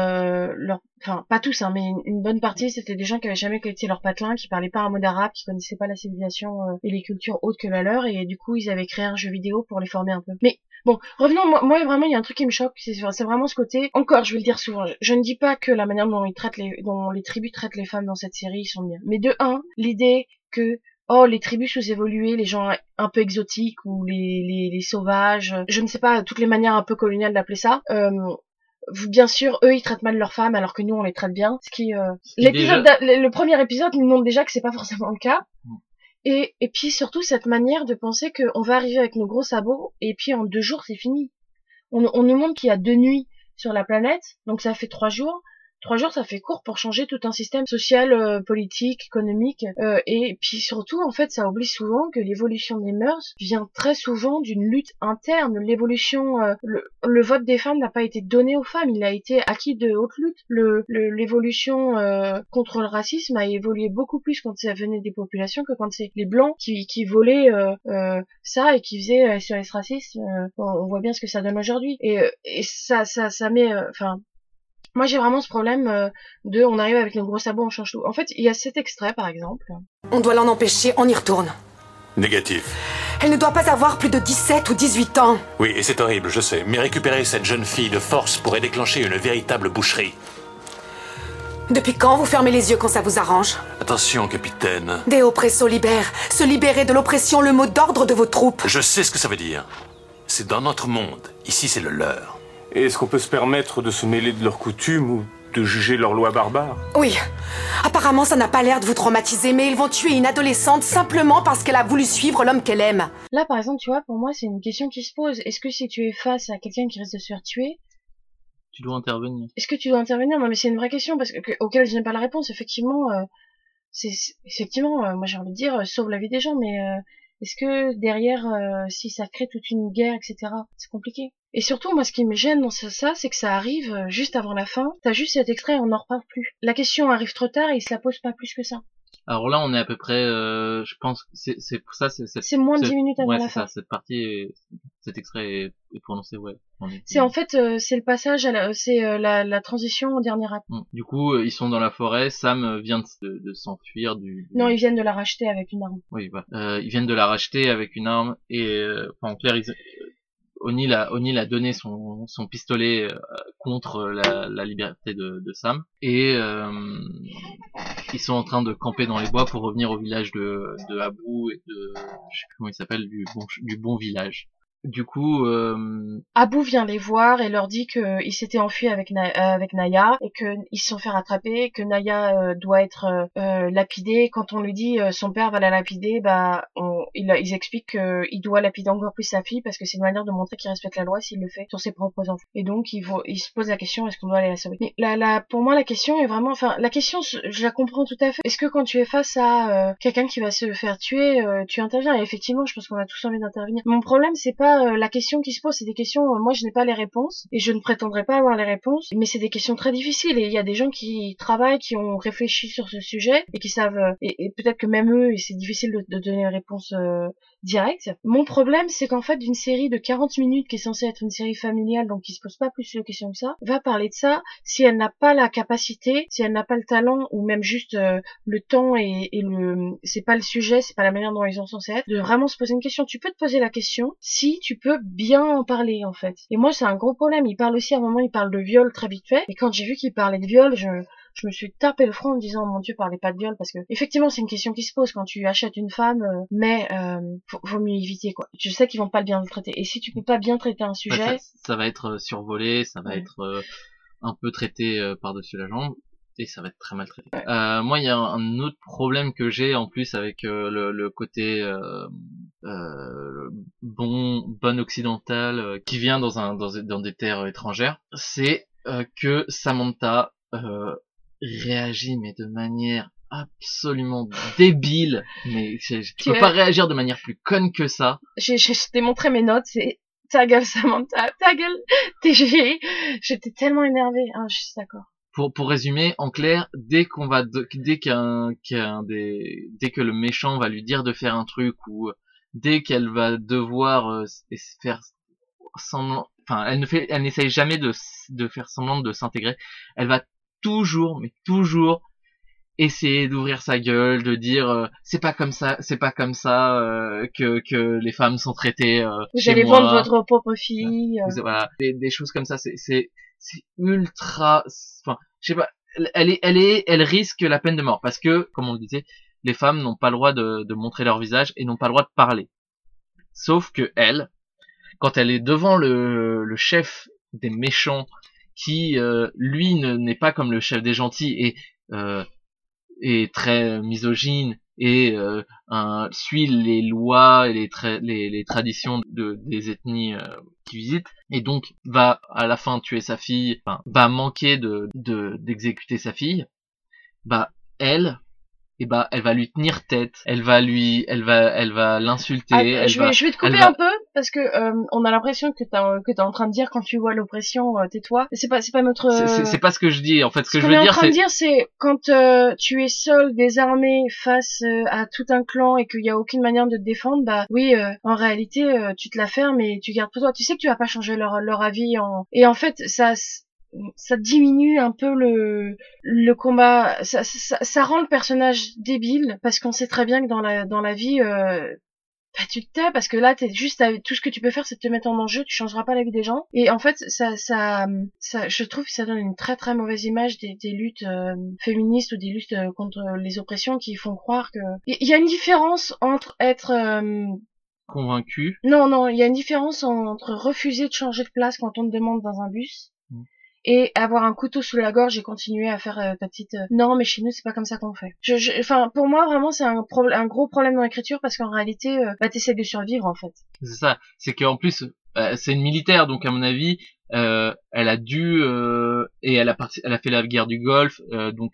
leur enfin pas tous hein, mais une bonne partie c'était des gens qui avaient jamais quitté leur patelin, qui parlaient pas un mot d'arabe, qui connaissaient pas la civilisation et les cultures autres que la leur et du coup ils avaient créé un jeu vidéo pour les former un peu. Mais Bon, revenons, moi, moi, vraiment, il y a un truc qui me choque, c'est vraiment ce côté, encore, je vais le dire souvent, je, ne dis pas que la manière dont ils traitent les, dont les tribus traitent les femmes dans cette série, ils sont bien. Mais de un, l'idée que, oh, les tribus sous-évoluées, les gens un peu exotiques, ou les, les, les, sauvages, je ne sais pas, toutes les manières un peu coloniales d'appeler ça, euh, bien sûr, eux, ils traitent mal leurs femmes, alors que nous, on les traite bien. Ce qui, euh, l'épisode, le premier épisode nous montre déjà que c'est pas forcément le cas. Et, et puis surtout cette manière de penser qu'on va arriver avec nos gros sabots et puis en deux jours c'est fini. On, on nous montre qu'il y a deux nuits sur la planète, donc ça fait trois jours. Trois jours, ça fait court pour changer tout un système social, euh, politique, économique, euh, et puis surtout, en fait, ça oublie souvent que l'évolution des mœurs vient très souvent d'une lutte interne. L'évolution, euh, le, vote des femmes n'a pas été donné aux femmes, il a été acquis de haute lutte. Le, l'évolution contre le racisme a évolué beaucoup plus quand ça venait des populations que quand c'est les blancs qui, qui volaient ça et qui faisaient SOS raciste. on voit bien ce que ça donne aujourd'hui. Et, et ça, ça, ça met, enfin moi, j'ai vraiment ce problème euh, de on arrive avec nos gros sabots, on change tout. En fait, il y a cet extrait, par exemple. On doit l'en empêcher, on y retourne. Négatif. Elle ne doit pas avoir plus de 17 ou 18 ans. Oui, et c'est horrible, je sais. Mais récupérer cette jeune fille de force pourrait déclencher une véritable boucherie. Depuis quand vous fermez les yeux quand ça vous arrange? Attention, capitaine. Des oppresso libère. Se libérer de l'oppression, le mot d'ordre de vos troupes. Je sais ce que ça veut dire. C'est dans notre monde. Ici, c'est le leur. Est-ce qu'on peut se permettre de se mêler de leurs coutumes ou de juger leurs lois barbares? Oui. Apparemment, ça n'a pas l'air de vous traumatiser, mais ils vont tuer une adolescente simplement parce qu'elle a voulu suivre l'homme qu'elle aime. Là, par exemple, tu vois, pour moi, c'est une question qui se pose. Est-ce que si tu es face à quelqu'un qui risque de se faire tuer, tu dois intervenir Est-ce que tu dois intervenir? Non, mais c'est une vraie question parce que, auquel je n'ai pas la réponse. Effectivement, euh, c'est effectivement, euh, moi j'ai envie de dire, euh, sauve la vie des gens, mais est-ce que derrière, si ça crée toute une guerre, etc., c'est compliqué? Et surtout, moi, ce qui me gêne dans ça, c'est que ça arrive euh, juste avant la fin. T'as juste cet extrait et on n'en reparle plus. La question arrive trop tard et il se la pose pas plus que ça. Alors là, on est à peu près, euh, je pense, c'est pour ça, c'est c'est moins de 10 minutes avant ouais, la fin. Ça, cette partie, cet extrait est, prononcé, ouais. C'est en fait, euh, c'est le passage, c'est euh, la, la, transition au dernier acte. Mm. Du coup, ils sont dans la forêt. Sam vient de, de, s'enfuir du, Non, ils viennent de la racheter avec une arme. Oui, voilà. ils viennent de la racheter avec une arme et, enfin, en clair, ils, O'Neill a, a donné son, pistolet euh, contre la, liberté de, Sam. Et euh, ils sont en train de camper dans les bois pour revenir au village de, de Abu et de je sais plus comment il s'appelle du bon village du coup, euh... Abou vient les voir et leur dit qu'il s'était enfui avec, euh, avec Naya et qu'ils se sont fait rattraper, que Naya euh, doit être euh, euh, lapidée. Quand on lui dit son père va la lapider, bah on, il, ils expliquent qu'il doit lapider encore plus sa fille parce que c'est une manière de montrer qu'il respecte la loi s'il le fait sur ses propres enfants. Et donc il, faut, il se pose la question est-ce qu'on doit aller la sauver? Mais la, la, pour moi la question est vraiment, enfin la question je la comprends tout à fait. Est-ce que quand tu es face à quelqu'un qui va se faire tuer, tu interviens? Et effectivement, je pense qu'on a tous envie d'intervenir. Mon problème c'est pas euh, la question qui se pose, c'est des questions, euh, moi je n'ai pas les réponses, et je ne prétendrai pas avoir les réponses, mais c'est des questions très difficiles, et il y a des gens qui travaillent, qui ont réfléchi sur ce sujet, et qui savent, euh, et, peut-être que même eux, c'est difficile de, donner une réponse direct. Mon problème, c'est qu'en fait, d'une série de 40 minutes qui est censée être une série familiale, donc qui se pose pas plus de questions que ça, va parler de ça si elle n'a pas la capacité, si elle n'a pas le talent, ou même juste le temps et, et le, c'est pas le sujet, c'est pas la manière dont ils sont censés être, de vraiment se poser une question. Tu peux te poser la question si tu peux bien en parler en fait. Et moi c'est un gros problème. Il parle aussi à un moment, il parle de viol très vite fait. Et quand j'ai vu qu'il parlait de viol, je je me suis tapé le front en me disant mon dieu parlez pas de viol parce que effectivement c'est une question qui se pose quand tu achètes une femme euh, mais euh, faut, vaut mieux éviter quoi je sais qu'ils vont pas bien le traiter et si tu peux pas bien traiter un sujet Bah, ça, ça va être euh, survolé, ça va Ouais. être euh, un peu traité euh, par-dessus la jambe et ça va être très mal traité. Euh, moi, il y a un, autre problème que j'ai en plus avec euh, le, le côté euh, euh, bon bon occidental euh, qui vient dans un dans, dans des terres étrangères, c'est euh, que Samantha euh, réagit mais de manière absolument débile mais je, je peux pas réagir de manière plus conne que ça. J'ai démontré mes notes c'est ta gueule Samantha ta gueule j'ai- j'étais tellement énervée ah je suis d'accord pour pour résumer en clair dès qu'on va de- dès qu'un qu'un des dès que le méchant va lui dire de faire un truc ou dès qu'elle va devoir euh, faire semblant enfin elle ne fait elle n'essaye jamais de de faire semblant de s'intégrer elle va toujours mais toujours essayer d'ouvrir sa gueule de dire euh, c'est pas comme ça c'est pas comme ça euh, que que les femmes sont traitées euh, vous chez allez moi. vendre votre propre fille euh. Voilà des, des choses comme ça c'est c'est c'est ultra enfin je sais pas elle- est elle est elle risque la peine de mort parce que comme on le disait les femmes n'ont pas le droit de, montrer leur visage et n'ont pas le droit de parler. Sauf que elle quand elle est devant le, chef des méchants qui euh, lui ne- n'est pas comme le chef des gentils et euh, est très misogyne et euh, un- suit les lois et les, tra- les, les traditions de, des ethnies euh, qu'il visite et donc va à la fin tuer sa fille, enfin, va manquer de de- d'exécuter sa fille, bah elle, et bah elle va lui tenir tête, elle va lui, elle va, elle va l'insulter, Ah, je, je vais te couper elle va- un peu parce que euh, on a l'impression que t'as que t'es en train de dire quand tu vois l'oppression euh, tais-toi c'est pas c'est pas notre c'est- pas ce que je dis en fait, ce que je veux en dire train de c'est dire, c'est quand euh, tu es seul, désarmé, face euh, à tout un clan et qu'il y a aucune manière de te défendre, bah oui, euh, en réalité, euh, tu te la fermes et tu gardes pour toi. Tu sais que tu vas pas changer leur, leur avis. En... Et en fait, ça ça diminue un peu le le combat. Ça, ça, ça rend le personnage débile parce qu'on sait très bien que dans la dans la vie. Euh, bah, tu te tais parce que là t'es juste à- tout ce que tu peux faire c'est te mettre en enjeu tu changeras pas la vie des gens et en fait ça ça ça je trouve que ça donne une très très mauvaise image des, des luttes euh, féministes ou des luttes euh, contre les oppressions qui font croire que il y, a une différence entre être euh, convaincu. non non il y a une différence entre refuser de changer de place quand on te demande dans un bus. Et avoir un couteau sous la gorge et continuer à faire euh, ta petite euh, non mais chez nous c'est pas comme ça qu'on fait. Je enfin pour moi vraiment c'est un gros problème dans l'écriture parce qu'en réalité euh, bah t'essaies de survivre en fait. C'est ça, c'est qu'en plus euh, c'est une militaire donc à mon avis elle a dû et elle a elle a fait la guerre du Golfe donc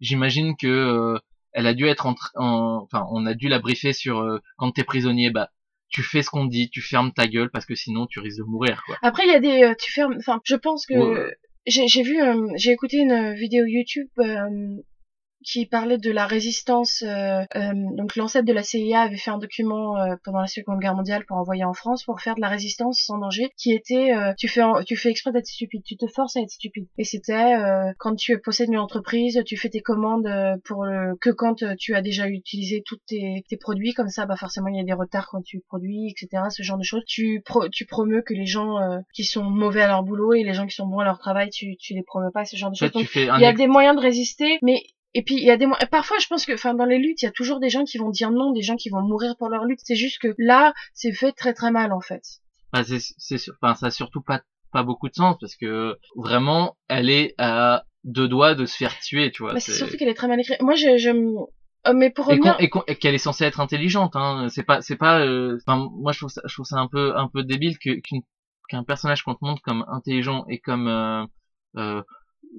j'imagine que elle a dû être en, en- enfin on a dû la briefer sur quand t'es prisonnier bah tu fais ce qu'on dit, tu fermes ta gueule parce que sinon tu risques de mourir quoi. Après, il y a des, euh, tu fermes, enfin, je pense que Ouais. j'ai j'ai vu, euh, j'ai écouté une vidéo YouTube euh, qui parlait de la résistance. euh, euh, donc l'ancêtre de la CIA avait fait un document euh, pendant la Seconde Guerre mondiale pour envoyer en France pour faire de la résistance sans danger, qui était euh, tu fais en- tu fais exprès d'être stupide, tu te forces à être stupide. Et c'était euh, quand tu possèdes une entreprise, tu fais tes commandes euh, pour le, que quand tu as déjà utilisé tous tes, tes produits, comme ça bah forcément il y a des retards quand tu produis, etc. Ce genre de choses. Tu pro, tu promeus que les gens euh, qui sont mauvais à leur boulot et les gens qui sont bons à leur travail, tu tu les promeus pas, ce genre de choses. Il y a des moyens de résister, mais et puis il y a des parfois je pense que enfin dans les luttes il y a toujours des gens qui vont dire non, des gens qui vont mourir pour leur lutte. C'est juste que là c'est fait très très mal en fait. bah, c'est c'est enfin ça a surtout pas pas beaucoup de sens parce que vraiment elle est à deux doigts de se faire tuer tu vois. Mais c'est surtout qu'elle est très mal écrite. Moi je je euh, mais pour revenir et qu'elle est censée être intelligente hein c'est pas c'est pas euh, enfin moi je trouve ça je trouve ça un peu un peu débile que qu'un personnage qu'on te montre comme intelligent et comme euh, euh,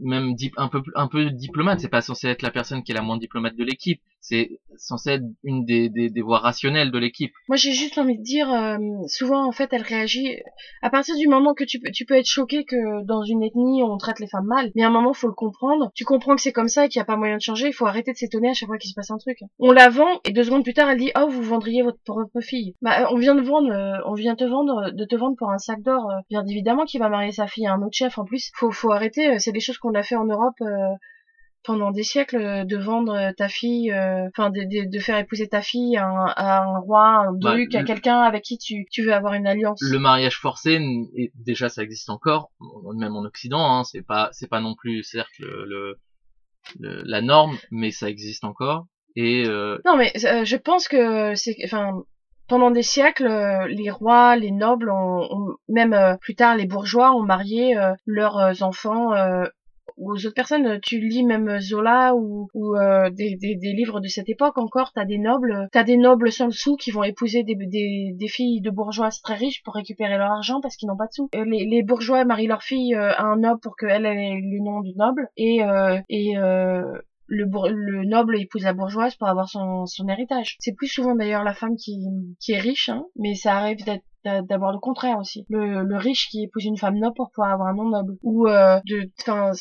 même un peu un peu diplomate c'est pas censé être la personne qui est la moins diplomate de l'équipe c'est censé être une des, des, des voies rationnelles de l'équipe Moi, j'ai juste envie de dire, euh, souvent, en fait, elle réagit à partir du moment que tu peux, tu peux être choqué que dans une ethnie, on traite les femmes mal. Mais à un moment, faut le comprendre. Tu comprends que c'est comme ça et qu'il n'y a pas moyen de changer. Il faut arrêter de s'étonner à chaque fois qu'il se passe un truc. On la vend et deux secondes plus tard, elle dit, oh, vous vendriez votre propre fille. Bah, euh, on vient de vendre, euh, on vient te vendre, de te vendre pour un sac d'or. euh, Bien évidemment qu'il va marier sa fille à un autre chef. En plus, faut, faut arrêter. euh, C'est des choses qu'on a fait en Europe. euh, pendant des siècles euh, de vendre ta fille, euh, enfin de, de, de, faire épouser ta fille à un, à un roi, un Bah, duc, à quelqu'un avec qui tu, tu veux avoir une alliance. Le mariage forcé, et déjà ça existe encore, même en Occident, hein, c'est pas c'est pas non plus certes le, le- le- la norme, mais ça existe encore. Et euh, Non, mais euh, je pense que c'est, enfin, pendant des siècles, euh, les rois, les nobles, ont, ont- même euh, plus tard les bourgeois, ont marié euh, leurs euh, enfants euh, aux autres personnes. Tu lis même Zola ou, ou euh, des, des, des livres de cette époque encore. T'as des nobles, t'as des nobles sans le sou qui vont épouser des, des, des filles de bourgeois très riches pour récupérer leur argent parce qu'ils n'ont pas de sous. Euh, Les, les bourgeois marient leur fille euh, à un noble pour qu'elle ait le nom du noble et euh, et euh, le, le noble épouse la bourgeoise pour avoir son, son héritage. C'est plus souvent d'ailleurs la femme qui, qui est riche, hein, mais ça arrive d'avoir le contraire aussi. Le, le riche qui épouse une femme noble pour pouvoir avoir un nom noble. Ou euh, de,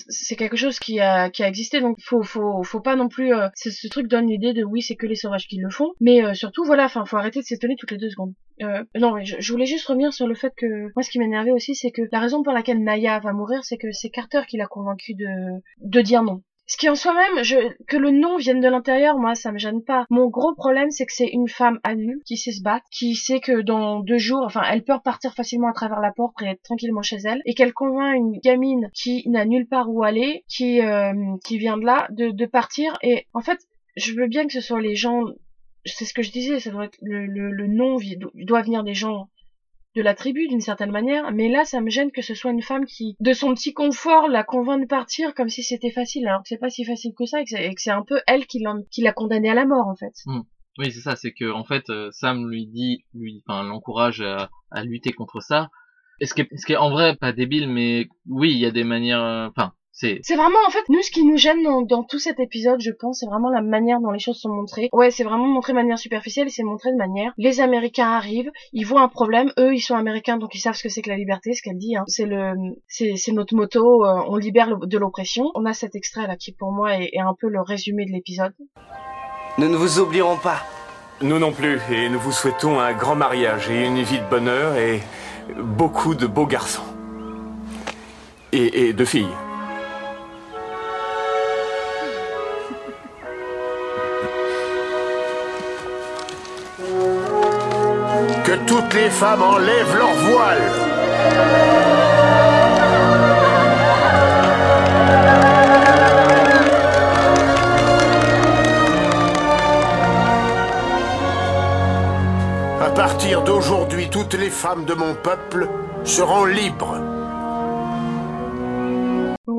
c'est quelque chose qui a qui a existé. Donc faut faut faut pas non plus. euh, ce, truc donne l'idée de oui c'est que les sauvages qui le font. Mais euh, surtout voilà, enfin faut arrêter de s'étonner toutes les deux secondes. Euh, non je, je voulais juste revenir sur le fait que moi ce qui m'énervait aussi c'est que la raison pour laquelle Naya va mourir c'est que c'est Carter qui l'a convaincu de de dire non. Ce qui en soi-même, que le nom vienne de l'intérieur, moi, ça me gêne pas. Mon gros problème, c'est que c'est une femme adulte qui sait se battre, qui sait que dans deux jours, enfin, elle peut repartir facilement à travers la porte et être tranquillement chez elle, et qu'elle convainc une gamine qui n'a nulle part où aller, qui, euh, qui vient de là, de, de partir. Et en fait, je veux bien que ce soit les gens, c'est ce que je disais, ça doit être le, le, le nom doit venir des gens de la tribu d'une certaine manière, mais là ça me gêne que ce soit une femme qui, de son petit confort, la convainc de partir comme si c'était facile, alors que c'est pas si facile que ça, et que c'est- un peu elle qui l'a condamné à la mort en fait. oui c'est ça, c'est que en fait euh, Sam lui dit, lui, enfin l'encourage à, à lutter contre ça. Et ce qui est, ce qui est en vrai pas débile, mais oui il y a des manières, euh, enfin c'est C'est vraiment en fait nous ce qui nous gêne dans, dans tout cet épisode, je pense, c'est vraiment la manière dont les choses sont montrées. Ouais, c'est vraiment montré de manière superficielle et c'est montré de manière. Les Américains arrivent, ils voient un problème, eux ils sont Américains donc ils savent ce que c'est que la liberté, ce qu'elle dit. Hein. C'est le, c'est c'est notre motto, euh, on libère le- de l'oppression. On a cet extrait là qui pour moi est, est un peu le résumé de l'épisode. Nous ne vous oublierons pas. Nous non plus, et nous vous souhaitons un grand mariage et une vie de bonheur et beaucoup de beaux garçons. Et, et de filles. Toutes les femmes enlèvent leur voile. À partir d'aujourd'hui, toutes les femmes de mon peuple seront libres.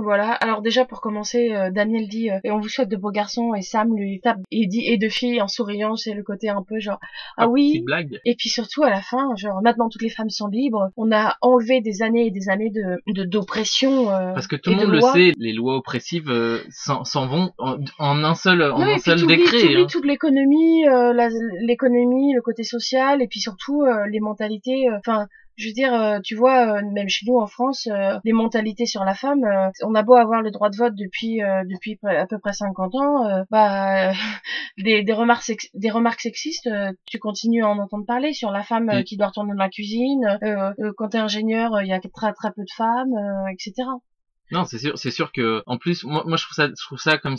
Voilà. Alors déjà pour commencer, euh, Daniel dit euh, et on vous souhaite de beaux garçons et Sam lui tape et dit et de filles en souriant, c'est le côté un peu genre ah oui. petite blague. Et puis surtout à la fin, genre maintenant toutes les femmes sont libres. On a enlevé des années et des années de de- d'oppression. euh, Parce que tout le monde le sait, les lois oppressives euh, s'en vont en, en un seul, en Ouais, un seul décret. hein. toute l'économie, euh, l'économie, le côté social, et puis surtout euh, les mentalités. Enfin, je veux dire, euh, tu vois, euh, même chez nous en France, euh, les mentalités sur la femme, on a beau avoir le droit de vote depuis depuis à peu près 50 ans, bah des, des remarques sex- des remarques sexistes, tu continues à en entendre parler sur la femme Et- qui doit retourner dans la cuisine. quand t'es ingénieur, il y a très très peu de femmes, etc. Non, c'est sûr, c'est sûr que en plus, moi, moi je trouve ça, je trouve ça comme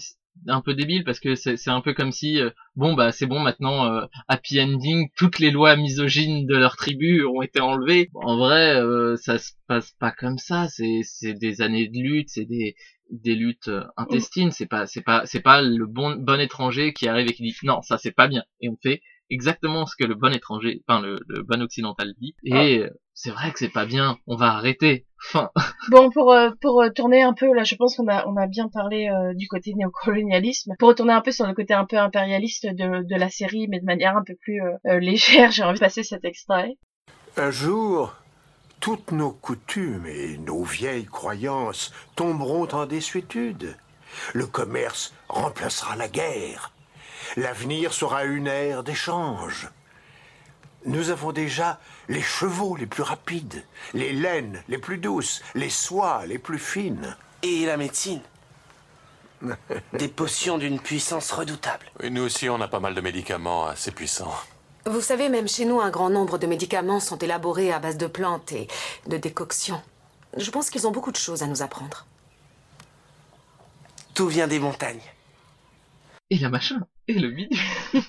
un peu débile parce que c'est un peu comme si euh, bon bah c'est bon maintenant euh, happy ending, toutes les lois misogynes de leur tribu ont été enlevées. En vrai, euh, ça se passe pas comme ça. C'est c'est des années de lutte, c'est des des luttes euh, intestines. C'est pas c'est pas c'est pas le bon bon étranger qui arrive et qui dit non ça c'est pas bien et on fait exactement ce que le bon étranger, enfin le, le bon occidental dit. Et euh, c'est vrai que c'est pas bien. On va arrêter. Fin. Bon, pour euh, pour euh, tourner un peu là, je pense qu'on a on a bien parlé euh, du côté néocolonialisme. Pour retourner un peu sur le côté un peu impérialiste de de la série, mais de manière un peu plus euh, légère, j'ai envie de passer cet extrait. Un jour, toutes nos coutumes et nos vieilles croyances tomberont en désuétude. Le commerce remplacera la guerre. L'avenir sera une ère d'échange. Nous avons déjà les chevaux les plus rapides, les laines les plus douces, les soies les plus fines. Et la médecine. Des potions d'une puissance redoutable. Et nous aussi, on a pas mal de médicaments assez puissants. Vous savez, même chez nous, un grand nombre de médicaments sont élaborés à base de plantes et de décoctions. Je pense qu'ils ont beaucoup de choses à nous apprendre. Tout vient des montagnes. Et la machin. Et le bidule.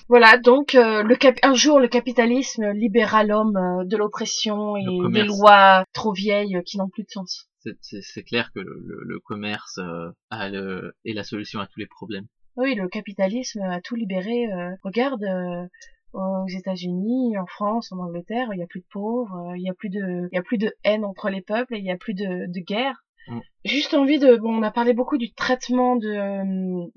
Voilà, donc euh, le cap- un jour le capitalisme libérera l'homme euh, de l'oppression et des lois trop vieilles euh, qui n'ont plus de sens. C'est- clair que le, le- le commerce euh, a le, est la solution à tous les problèmes. Oui, le capitalisme a tout libéré. euh, regarde, euh, aux États-Unis, en France, en Angleterre, il y a plus de pauvres, il y a plus de, il y a plus de haine entre les peuples, il y a plus de, de guerre. Mm. Juste envie de, bon, on a parlé beaucoup du traitement de,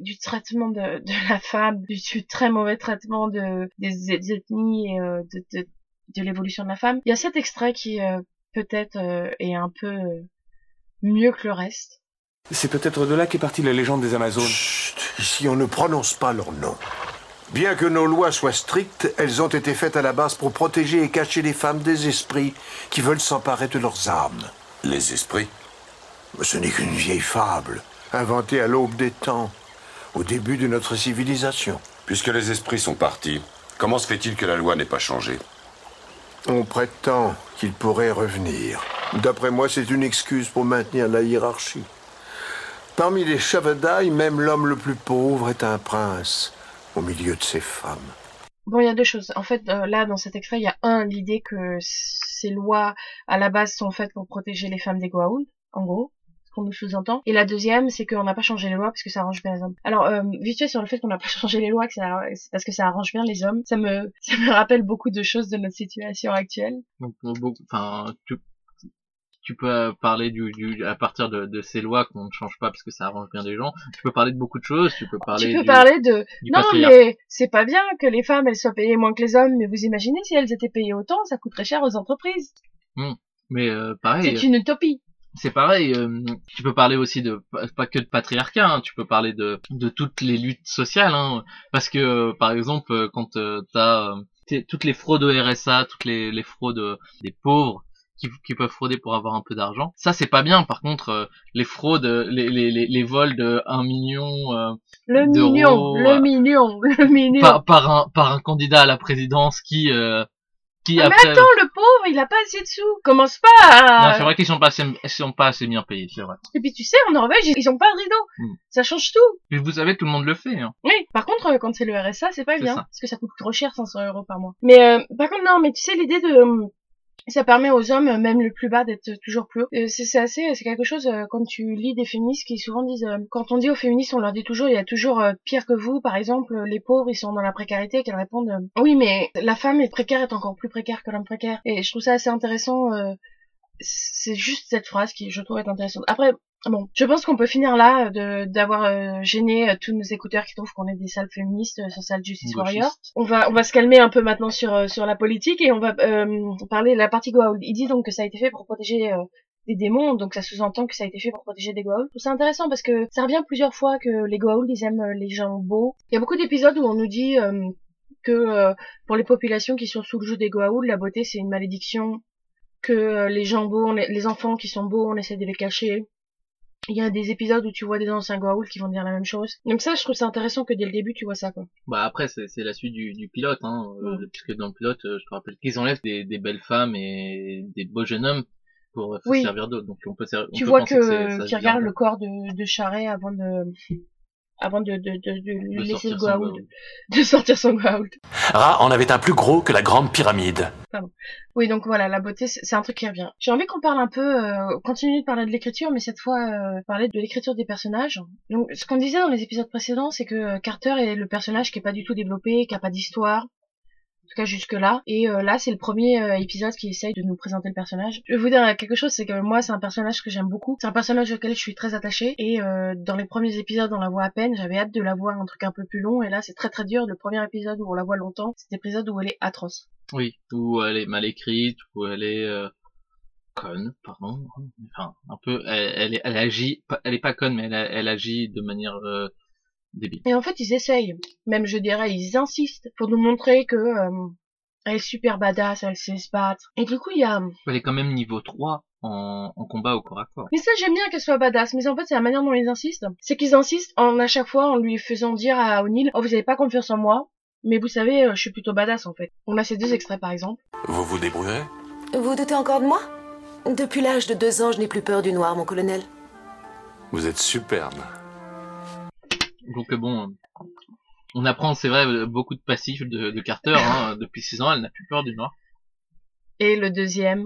du traitement de, de la femme, du, du très mauvais traitement de des, des ethnies et euh, de, de, de l'évolution de la femme. Il y a cet extrait qui euh, peut-être euh, est un peu mieux que le reste. C'est peut-être de là qu'est partie la légende des Amazones. Chut, ici on ne prononce pas leur nom. Bien que nos lois soient strictes, elles ont été faites à la base pour protéger et cacher les femmes des esprits qui veulent s'emparer de leurs âmes. Les esprits? Ce n'est qu'une vieille fable, inventée à l'aube des temps, au début de notre civilisation. Puisque les esprits sont partis, comment se fait-il que la loi n'ait pas changé? On prétend qu'ils pourraient revenir. D'après moi, c'est une excuse pour maintenir la hiérarchie. Parmi les Chavadaï, même l'homme le plus pauvre est un prince au milieu de ses femmes. Bon, il y a deux choses. En fait, euh, là, dans cet extrait, il y a un, l'idée que ces lois, à la base, sont faites pour protéger les femmes des Goa'uld, en gros, qu'on nous sous-entend. Et la deuxième, c'est qu'on n'a pas changé les lois parce que ça arrange bien les hommes. Alors, euh, vite fait sur le fait qu'on n'a pas changé les lois, que ça, c'est parce que ça arrange bien les hommes, ça me, ça me rappelle beaucoup de choses de notre situation actuelle. Donc, enfin, tu, tu peux parler du, du, à partir de, de ces lois qu'on ne change pas parce que ça arrange bien des gens. Tu peux parler de beaucoup de choses. Tu peux parler. tu peux du- parler de, non, mais c'est pas bien que les femmes, elles soient payées moins que les hommes, mais vous imaginez si elles étaient payées autant, ça coûterait cher aux entreprises. Mais euh, pareil. C'est une utopie. C'est pareil, euh, tu peux parler aussi de pas- que de patriarcat, hein, tu peux parler de de toutes les luttes sociales, hein, parce que euh, par exemple euh, quand euh, t'as euh, t'es- toutes les fraudes au RSA, toutes les, les fraudes des pauvres qui, qui peuvent frauder pour avoir un peu d'argent, ça c'est pas bien. Par contre, euh, les fraudes, les, les, les, les vols de 1 million euh, Le million, le million, le million. par, par un par un candidat à la présidence qui euh, qui Ah, mais attends, le pauvre, il a pas assez de sous. Commence pas à... non, c'est vrai qu'ils sont pas assez, ils sont pas assez bien payés, c'est vrai. Et puis tu sais, en Norvège, ils ont pas de rideau. Mm. Ça change tout. Mais vous savez, tout le monde le fait. Hein. Oui, par contre, euh, quand c'est le RSA, c'est pas bien. ça. Parce que ça coûte trop cher, 500 euros par mois. Mais euh, par contre, non, mais tu sais, l'idée de... Ça permet aux hommes, même le plus bas, d'être toujours plus haut. Euh, C'est assez, c'est quelque chose, euh, quand tu lis des féministes qui souvent disent... euh, quand on dit aux féministes, on leur dit toujours, il y a toujours pire que vous. Par exemple, les pauvres, ils sont dans la précarité, qu'elles répondent... oui, mais la femme est précaire, est encore plus précaire que l'homme précaire. Et je trouve ça assez intéressant... c'est juste cette phrase qui je trouve être intéressante. Après, bon, je pense qu'on peut finir là de d'avoir euh, gêné euh, tous nos écouteurs qui trouvent qu'on est des sales féministes, euh, sur sales justice warriors. On va on va se calmer un peu maintenant sur euh, sur la politique et on va euh, parler de la partie Goa'uld. Il dit donc que ça a été fait pour protéger euh, des démons, donc ça sous-entend que ça a été fait pour protéger des Goa'uld. Ça intéressant parce que ça revient plusieurs fois que les Goa'uld ils aiment euh, les gens beaux. Il y a beaucoup d'épisodes où on nous dit euh, que euh, pour les populations qui sont sous le joug des Goa'uld, la beauté c'est une malédiction que euh, les gens beaux, on est- les enfants qui sont beaux, on essaie de les cacher. Il y a des épisodes où tu vois des anciens Goa'uld qui vont dire la même chose. Donc ça, je trouve ça intéressant que dès le début, tu vois ça, quoi. Bah après c'est c'est la suite du, du pilote, hein, euh, Mm. puisque dans le pilote, euh, je te rappelle qu'ils enlèvent des, des belles femmes et des beaux jeunes hommes pour euh, se servir d'autres. Donc on peut, on tu peut vois que, que ça qui regarde le corps de, de Charret avant de avant de, de, de, de laisser le de sortir son Goa'uld. Ra en avait un plus gros que la grande pyramide. Oui, donc voilà, la beauté, c'est un truc qui revient. J'ai envie qu'on parle un peu, euh, continue de parler de l'écriture, mais cette fois euh, parler de l'écriture des personnages. Donc, ce qu'on disait dans les épisodes précédents, c'est que euh, Carter est le personnage qui est pas du tout développé, qui a pas d'histoire. En tout cas jusque là. Et euh, là, c'est le premier euh, épisode qui essaye de nous présenter le personnage. Je vais vous dire quelque chose, c'est que moi, c'est un personnage que j'aime beaucoup. C'est un personnage auquel je suis très attachée. Et euh, dans les premiers épisodes, on la voit à peine. J'avais hâte de la voir un truc un peu plus long. Et là, c'est très très dur. Le premier épisode où on la voit longtemps, c'est l'épisode où elle est atroce. Oui, ou elle est mal écrite, ou elle est euh, conne, pardon. Enfin, un peu, elle, elle, elle agit, elle est pas conne, mais elle, elle agit de manière euh, débile. Et en fait, ils essayent, même je dirais, ils insistent pour nous montrer que euh, elle est super badass, elle sait se battre. Et du coup, il y a... Elle est quand même niveau 3 en, en combat au corps à corps. Mais ça, j'aime bien qu'elle soit badass, mais en fait, c'est la manière dont ils insistent. C'est qu'ils insistent en à chaque fois en lui faisant dire à O'Neill, oh, vous avez pas confiance en moi, mais vous savez, euh, je suis plutôt badass, en fait. On a ces deux extraits, par exemple. Vous vous débrouillerez Vous doutez encore de moi? Depuis l'âge de deux ans, je n'ai plus peur du noir, mon colonel. Vous êtes superbe. Donc euh, bon, on apprend, c'est vrai, euh, beaucoup de passifs de, de Carter. Hein, depuis 6 ans, elle n'a plus peur du noir. Et le deuxième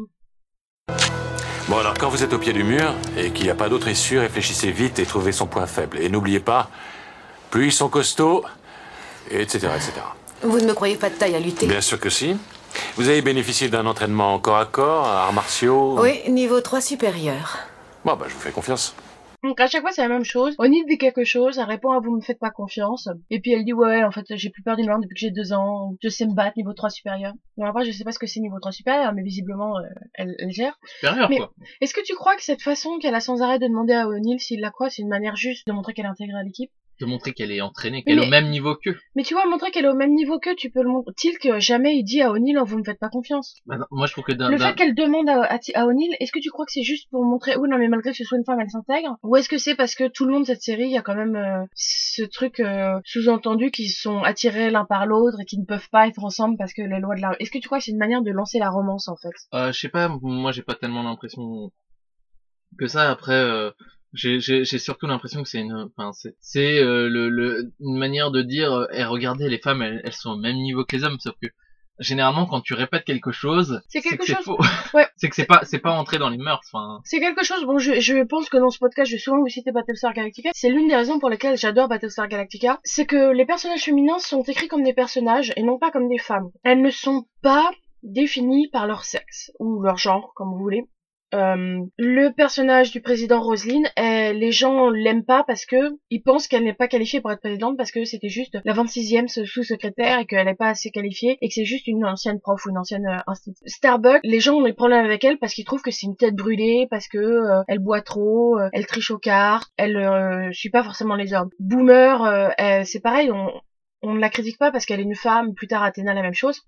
Bon, alors quand vous êtes au pied du mur et qu'il n'y a pas d'autre issue, réfléchissez vite et trouvez son point faible. Et n'oubliez pas, plus ils sont costauds, et etc., etc. Vous ne me croyez pas de taille à lutter Bien sûr que si. Vous avez bénéficié d'un entraînement corps à corps, arts martiaux. Oui, niveau 3 supérieur. Bon, bah, je vous fais confiance. Donc à chaque fois c'est la même chose. O'Neill dit quelque chose, elle répond à vous me faites pas confiance. Et puis elle dit ouais en fait j'ai plus peur du noir depuis que j'ai deux ans, je sais me battre niveau 3 supérieur. Bon après je sais pas ce que c'est niveau 3 supérieur mais visiblement euh, elle, elle gère. Supérieur, quoi. Est-ce que tu crois que cette façon qu'elle a sans arrêt de demander à O'Neill s'il la croit c'est une manière juste de montrer qu'elle est intégrée à l'équipe? De montrer qu'elle est entraînée, qu'elle est au même niveau qu'eux. Mais tu vois montrer qu'elle est au même niveau que tu peux le montrer. Tilk jamais il dit à O'Neill oh, vous me faites pas confiance. Bah non, moi, je trouve que d'un... Le d'un- fait qu'elle demande à, à, à O'Neill, est-ce que tu crois que c'est juste pour montrer, oui, non, mais malgré que ce soit une femme, elle s'intègre? Ou est-ce que c'est parce que tout le long de cette série, il y a quand même euh, ce truc euh, sous-entendu qu'ils sont attirés l'un par l'autre et qu'ils ne peuvent pas être ensemble parce que les lois de la... Est-ce que tu crois que c'est une manière de lancer la romance, en fait? Euh, je sais pas, moi j'ai pas tellement l'impression que ça. Après, euh, j'ai surtout l'impression que c'est une, enfin c'est euh, le, le une manière de dire, euh, Eh, regardez les femmes, elles, elles sont au même niveau que les hommes, sauf que généralement quand tu répètes quelque chose, C'est quelque que c'est chose- faux. Ouais. c'est que c'est pas c'est pas entré dans les mœurs. Enfin, C'est quelque chose, bon, je, je pense que dans ce podcast, je vais souvent vous citer Battlestar Galactica. C'est l'une des raisons pour lesquelles j'adore Battlestar Galactica. C'est que les personnages féminins sont écrits comme des personnages et non pas comme des femmes. Elles ne sont pas définies par leur sexe ou leur genre, comme vous voulez. Euh, le personnage du président Roselyne, euh, les gens l'aiment pas parce que ils pensent qu'elle n'est pas qualifiée pour être présidente parce que c'était juste la 26e sous-secrétaire et qu'elle n'est pas assez qualifiée et que c'est juste une ancienne prof ou une ancienne euh. Starbucks, les gens ont des problèmes avec elle parce qu'ils trouvent que c'est une tête brûlée, parce que euh, elle boit trop, euh, elle triche aux cartes, elle suit pas forcément les hommes. Boomer, elle- c'est pareil, on, on ne la critique pas parce qu'elle est une femme, plus tard Athéna la même chose.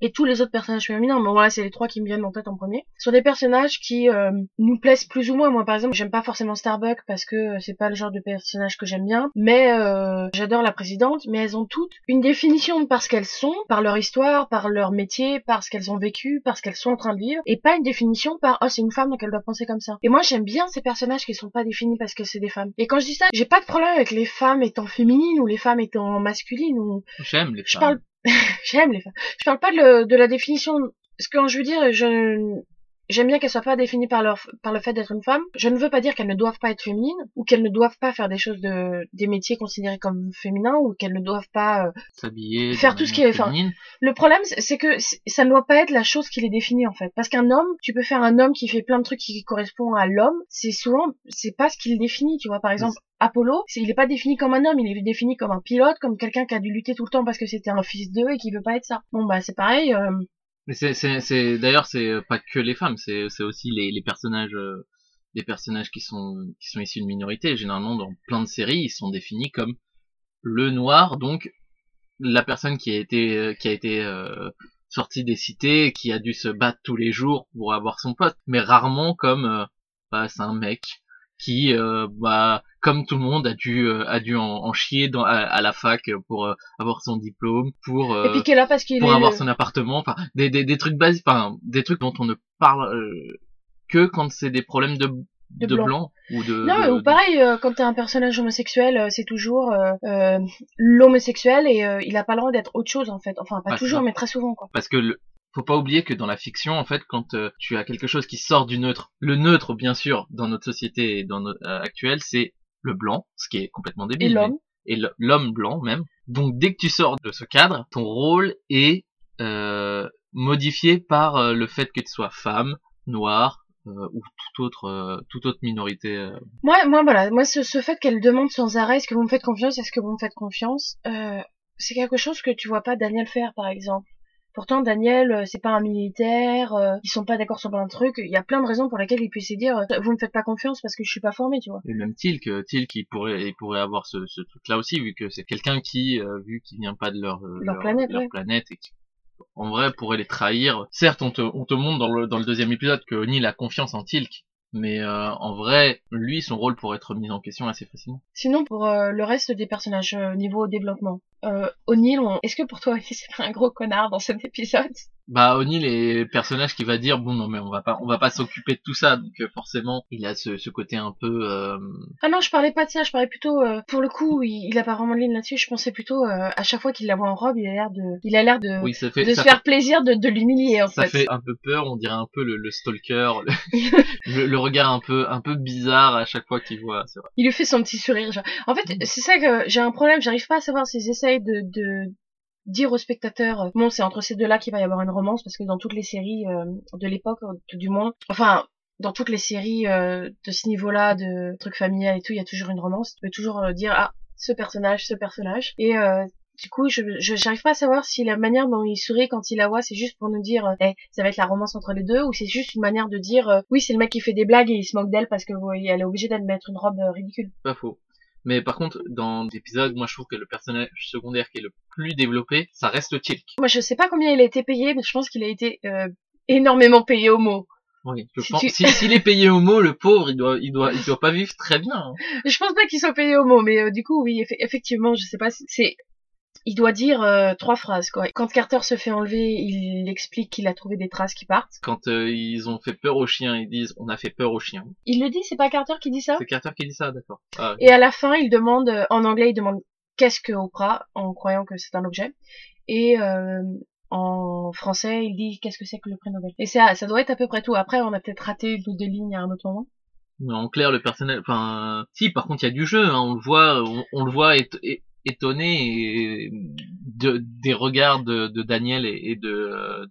Et tous les autres personnages féminins, mais voilà, c'est les trois qui me viennent en tête en premier, sont des personnages qui euh, nous plaisent plus ou moins. Moi, par exemple, j'aime pas forcément Starbuck parce que euh, c'est pas le genre de personnage que j'aime bien, mais euh, j'adore la présidente. Mais elles ont toutes une définition par ce qu'elles sont, par leur histoire, par leur métier, par ce qu'elles ont vécu, par ce qu'elles sont en train de vivre, et pas une définition par oh c'est une femme donc elle doit penser comme ça. Et moi, j'aime bien ces personnages qui sont pas définis parce que c'est des femmes. Et quand je dis ça, j'ai pas de problème avec les femmes étant féminines ou les femmes étant masculines ou j'aime les je femmes. parle j'aime les femmes. Je parle pas de, de la définition ce que je veux dire je j'aime bien qu'elles soient pas définies par leur par le fait d'être une femme je ne veux pas dire qu'elles ne doivent pas être féminines ou qu'elles ne doivent pas faire des choses de des métiers considérés comme féminins ou qu'elles ne doivent pas euh, S'habiller. faire tout ce qui est- enfin, féminine. le problème, c'est que ça ne doit pas être la chose qui les définit en fait. Parce qu'un homme, tu peux faire un homme qui fait plein de trucs qui correspondent à l'homme. C'est souvent, c'est pas ce qui le définit. Tu vois, par exemple, Apollo, il est pas défini comme un homme. Il est défini comme un pilote, comme quelqu'un qui a dû lutter tout le temps parce que c'était un fils d'eux et qui veut pas être ça. Bon bah c'est pareil. euh, c'est, c'est, d'ailleurs, c'est euh, pas que les femmes, c'est, aussi les, les personnages, euh, personnages qui sont, qui sont issus de minorités. Généralement, dans plein de séries, ils sont définis comme le noir, donc la personne qui a été, euh, qui a été euh, sortie des cités, qui a dû se battre tous les jours pour avoir son pote, mais rarement comme, euh, bah, c'est un mec qui, euh, bah, comme tout le monde, a dû, euh, a dû en, en chier dans, à, à la fac pour euh, avoir son diplôme, pour Et euh, puis qui est là parce qu'il pour est avoir le- son appartement, enfin des, des, des trucs basiques, enfin des trucs dont on ne parle euh, que quand c'est des problèmes de, De de, blanc. blanc. ou de, Non, de- ou pareil, euh, quand t'es un personnage homosexuel, euh, c'est toujours euh, euh, l'homosexuel et euh, il a pas le droit d'être autre chose en fait. Enfin, pas Ah, c'est toujours, ça. mais très souvent quoi. parce que le, faut pas oublier que dans la fiction, en fait, quand euh, tu as quelque chose qui sort du neutre, le neutre, bien sûr, dans notre société et dans notre euh, actuelle, c'est le blanc, ce qui est complètement débile. Et mais- l'homme. et l'homme blanc même. Donc dès que tu sors de ce cadre, ton rôle est euh, modifié par euh, le fait que tu sois femme, noire euh, ou toute autre euh, toute autre minorité. euh. Moi, moi voilà, moi ce, ce fait qu'elle demande sans arrêt est-ce que vous me faites confiance, est-ce que vous me faites confiance, euh, c'est quelque chose que tu vois pas Daniel faire par exemple. Pourtant Daniel, euh, c'est pas un militaire, euh, ils sont pas d'accord sur plein de trucs, il y a plein de raisons pour lesquelles il puisse se dire euh, vous me faites pas confiance parce que je suis pas formé, tu vois. Et même Tilk, Tilk il pourrait il pourrait avoir ce, ce truc là aussi vu que c'est quelqu'un qui euh, vu qu'il vient pas de leur Leur planète, leur ouais. planète et qui en vrai pourrait les trahir. Certes on te on te montre dans le dans le deuxième épisode que O'Neill a confiance en Tilk. Mais euh, en vrai, lui, son rôle pourrait être mis en question assez facilement. Sinon pour euh, le reste des personnages euh, niveau développement, euh, O'Neill, on- est-ce que pour toi O'Neill c'est un gros connard dans cet épisode? Bah O'Neill est le personnage qui va dire bon non mais on va pas on va pas s'occuper de tout ça donc euh, forcément il a ce, ce côté un peu euh, Ah non, je parlais pas de ça, je parlais plutôt, euh, pour le coup, il, il a pas vraiment de ligne là-dessus, je pensais plutôt, euh, à chaque fois qu'il la voit en robe, il a l'air de, il a l'air de, oui ça fait de ça se faire plaisir de, de l'humilier en ça fait. fait un peu peur on dirait un peu le, le stalker le, le, le regard un peu un peu bizarre à chaque fois qu'il voit vrai Il lui fait son petit sourire. genre. En fait, c'est ça que j'ai un problème, j'arrive pas à savoir s'ils essayent de, de dire aux spectateurs, euh, bon, c'est entre ces deux-là qu'il va y avoir une romance, parce que dans toutes les séries euh, de l'époque, euh, du moins, enfin, dans toutes les séries euh, de ce niveau-là, de trucs familial et tout, il y a toujours une romance. Tu peux toujours dire, ah, ce personnage, ce personnage. Et euh, du coup, je j'arrive pas à savoir si la manière dont il sourit quand il la voit, c'est juste pour nous dire, Eh, ça va être la romance entre les deux, ou c'est juste une manière de dire, euh, oui, c'est le mec qui fait des blagues et il se moque d'elle parce que ouais, elle est obligée d'elle mettre une robe euh, ridicule. pas faux mais par contre dans l'épisode moi je trouve que le personnage secondaire qui est le plus développé ça reste Tilk Moi, je sais pas combien il a été payé, mais je pense qu'il a été euh, énormément payé au mot. oui je Si pense tu- si s'il est payé au mot le pauvre il doit il doit il doit pas vivre très bien hein. Je pense pas qu'il soit payé au mot, mais euh, du coup, oui, eff- effectivement, je sais pas. si- C'est, il doit dire euh, trois phrases quoi. Quand Carter se fait enlever, il explique qu'il a trouvé des traces qui partent. quand euh, ils ont fait peur aux chiens ils disent on a fait peur aux chiens Il le dit, c'est pas Carter qui dit ça? c'est Carter qui dit ça d'accord ah, Et à la fin, il demande, euh, en anglais, il demande qu'est-ce que Oprah, en croyant que c'est un objet. Et euh, en français, il dit qu'est-ce que c'est que le prix Nobel? Et ça, ça doit être à peu près tout. Après, on a peut-être raté une ou deux lignes à un autre moment. Mais en clair, le personnel, enfin, si, par contre, il y a du jeu, hein, on le voit, on, on le voit éto- é- étonné et de, des regards de, de Daniel et, et de,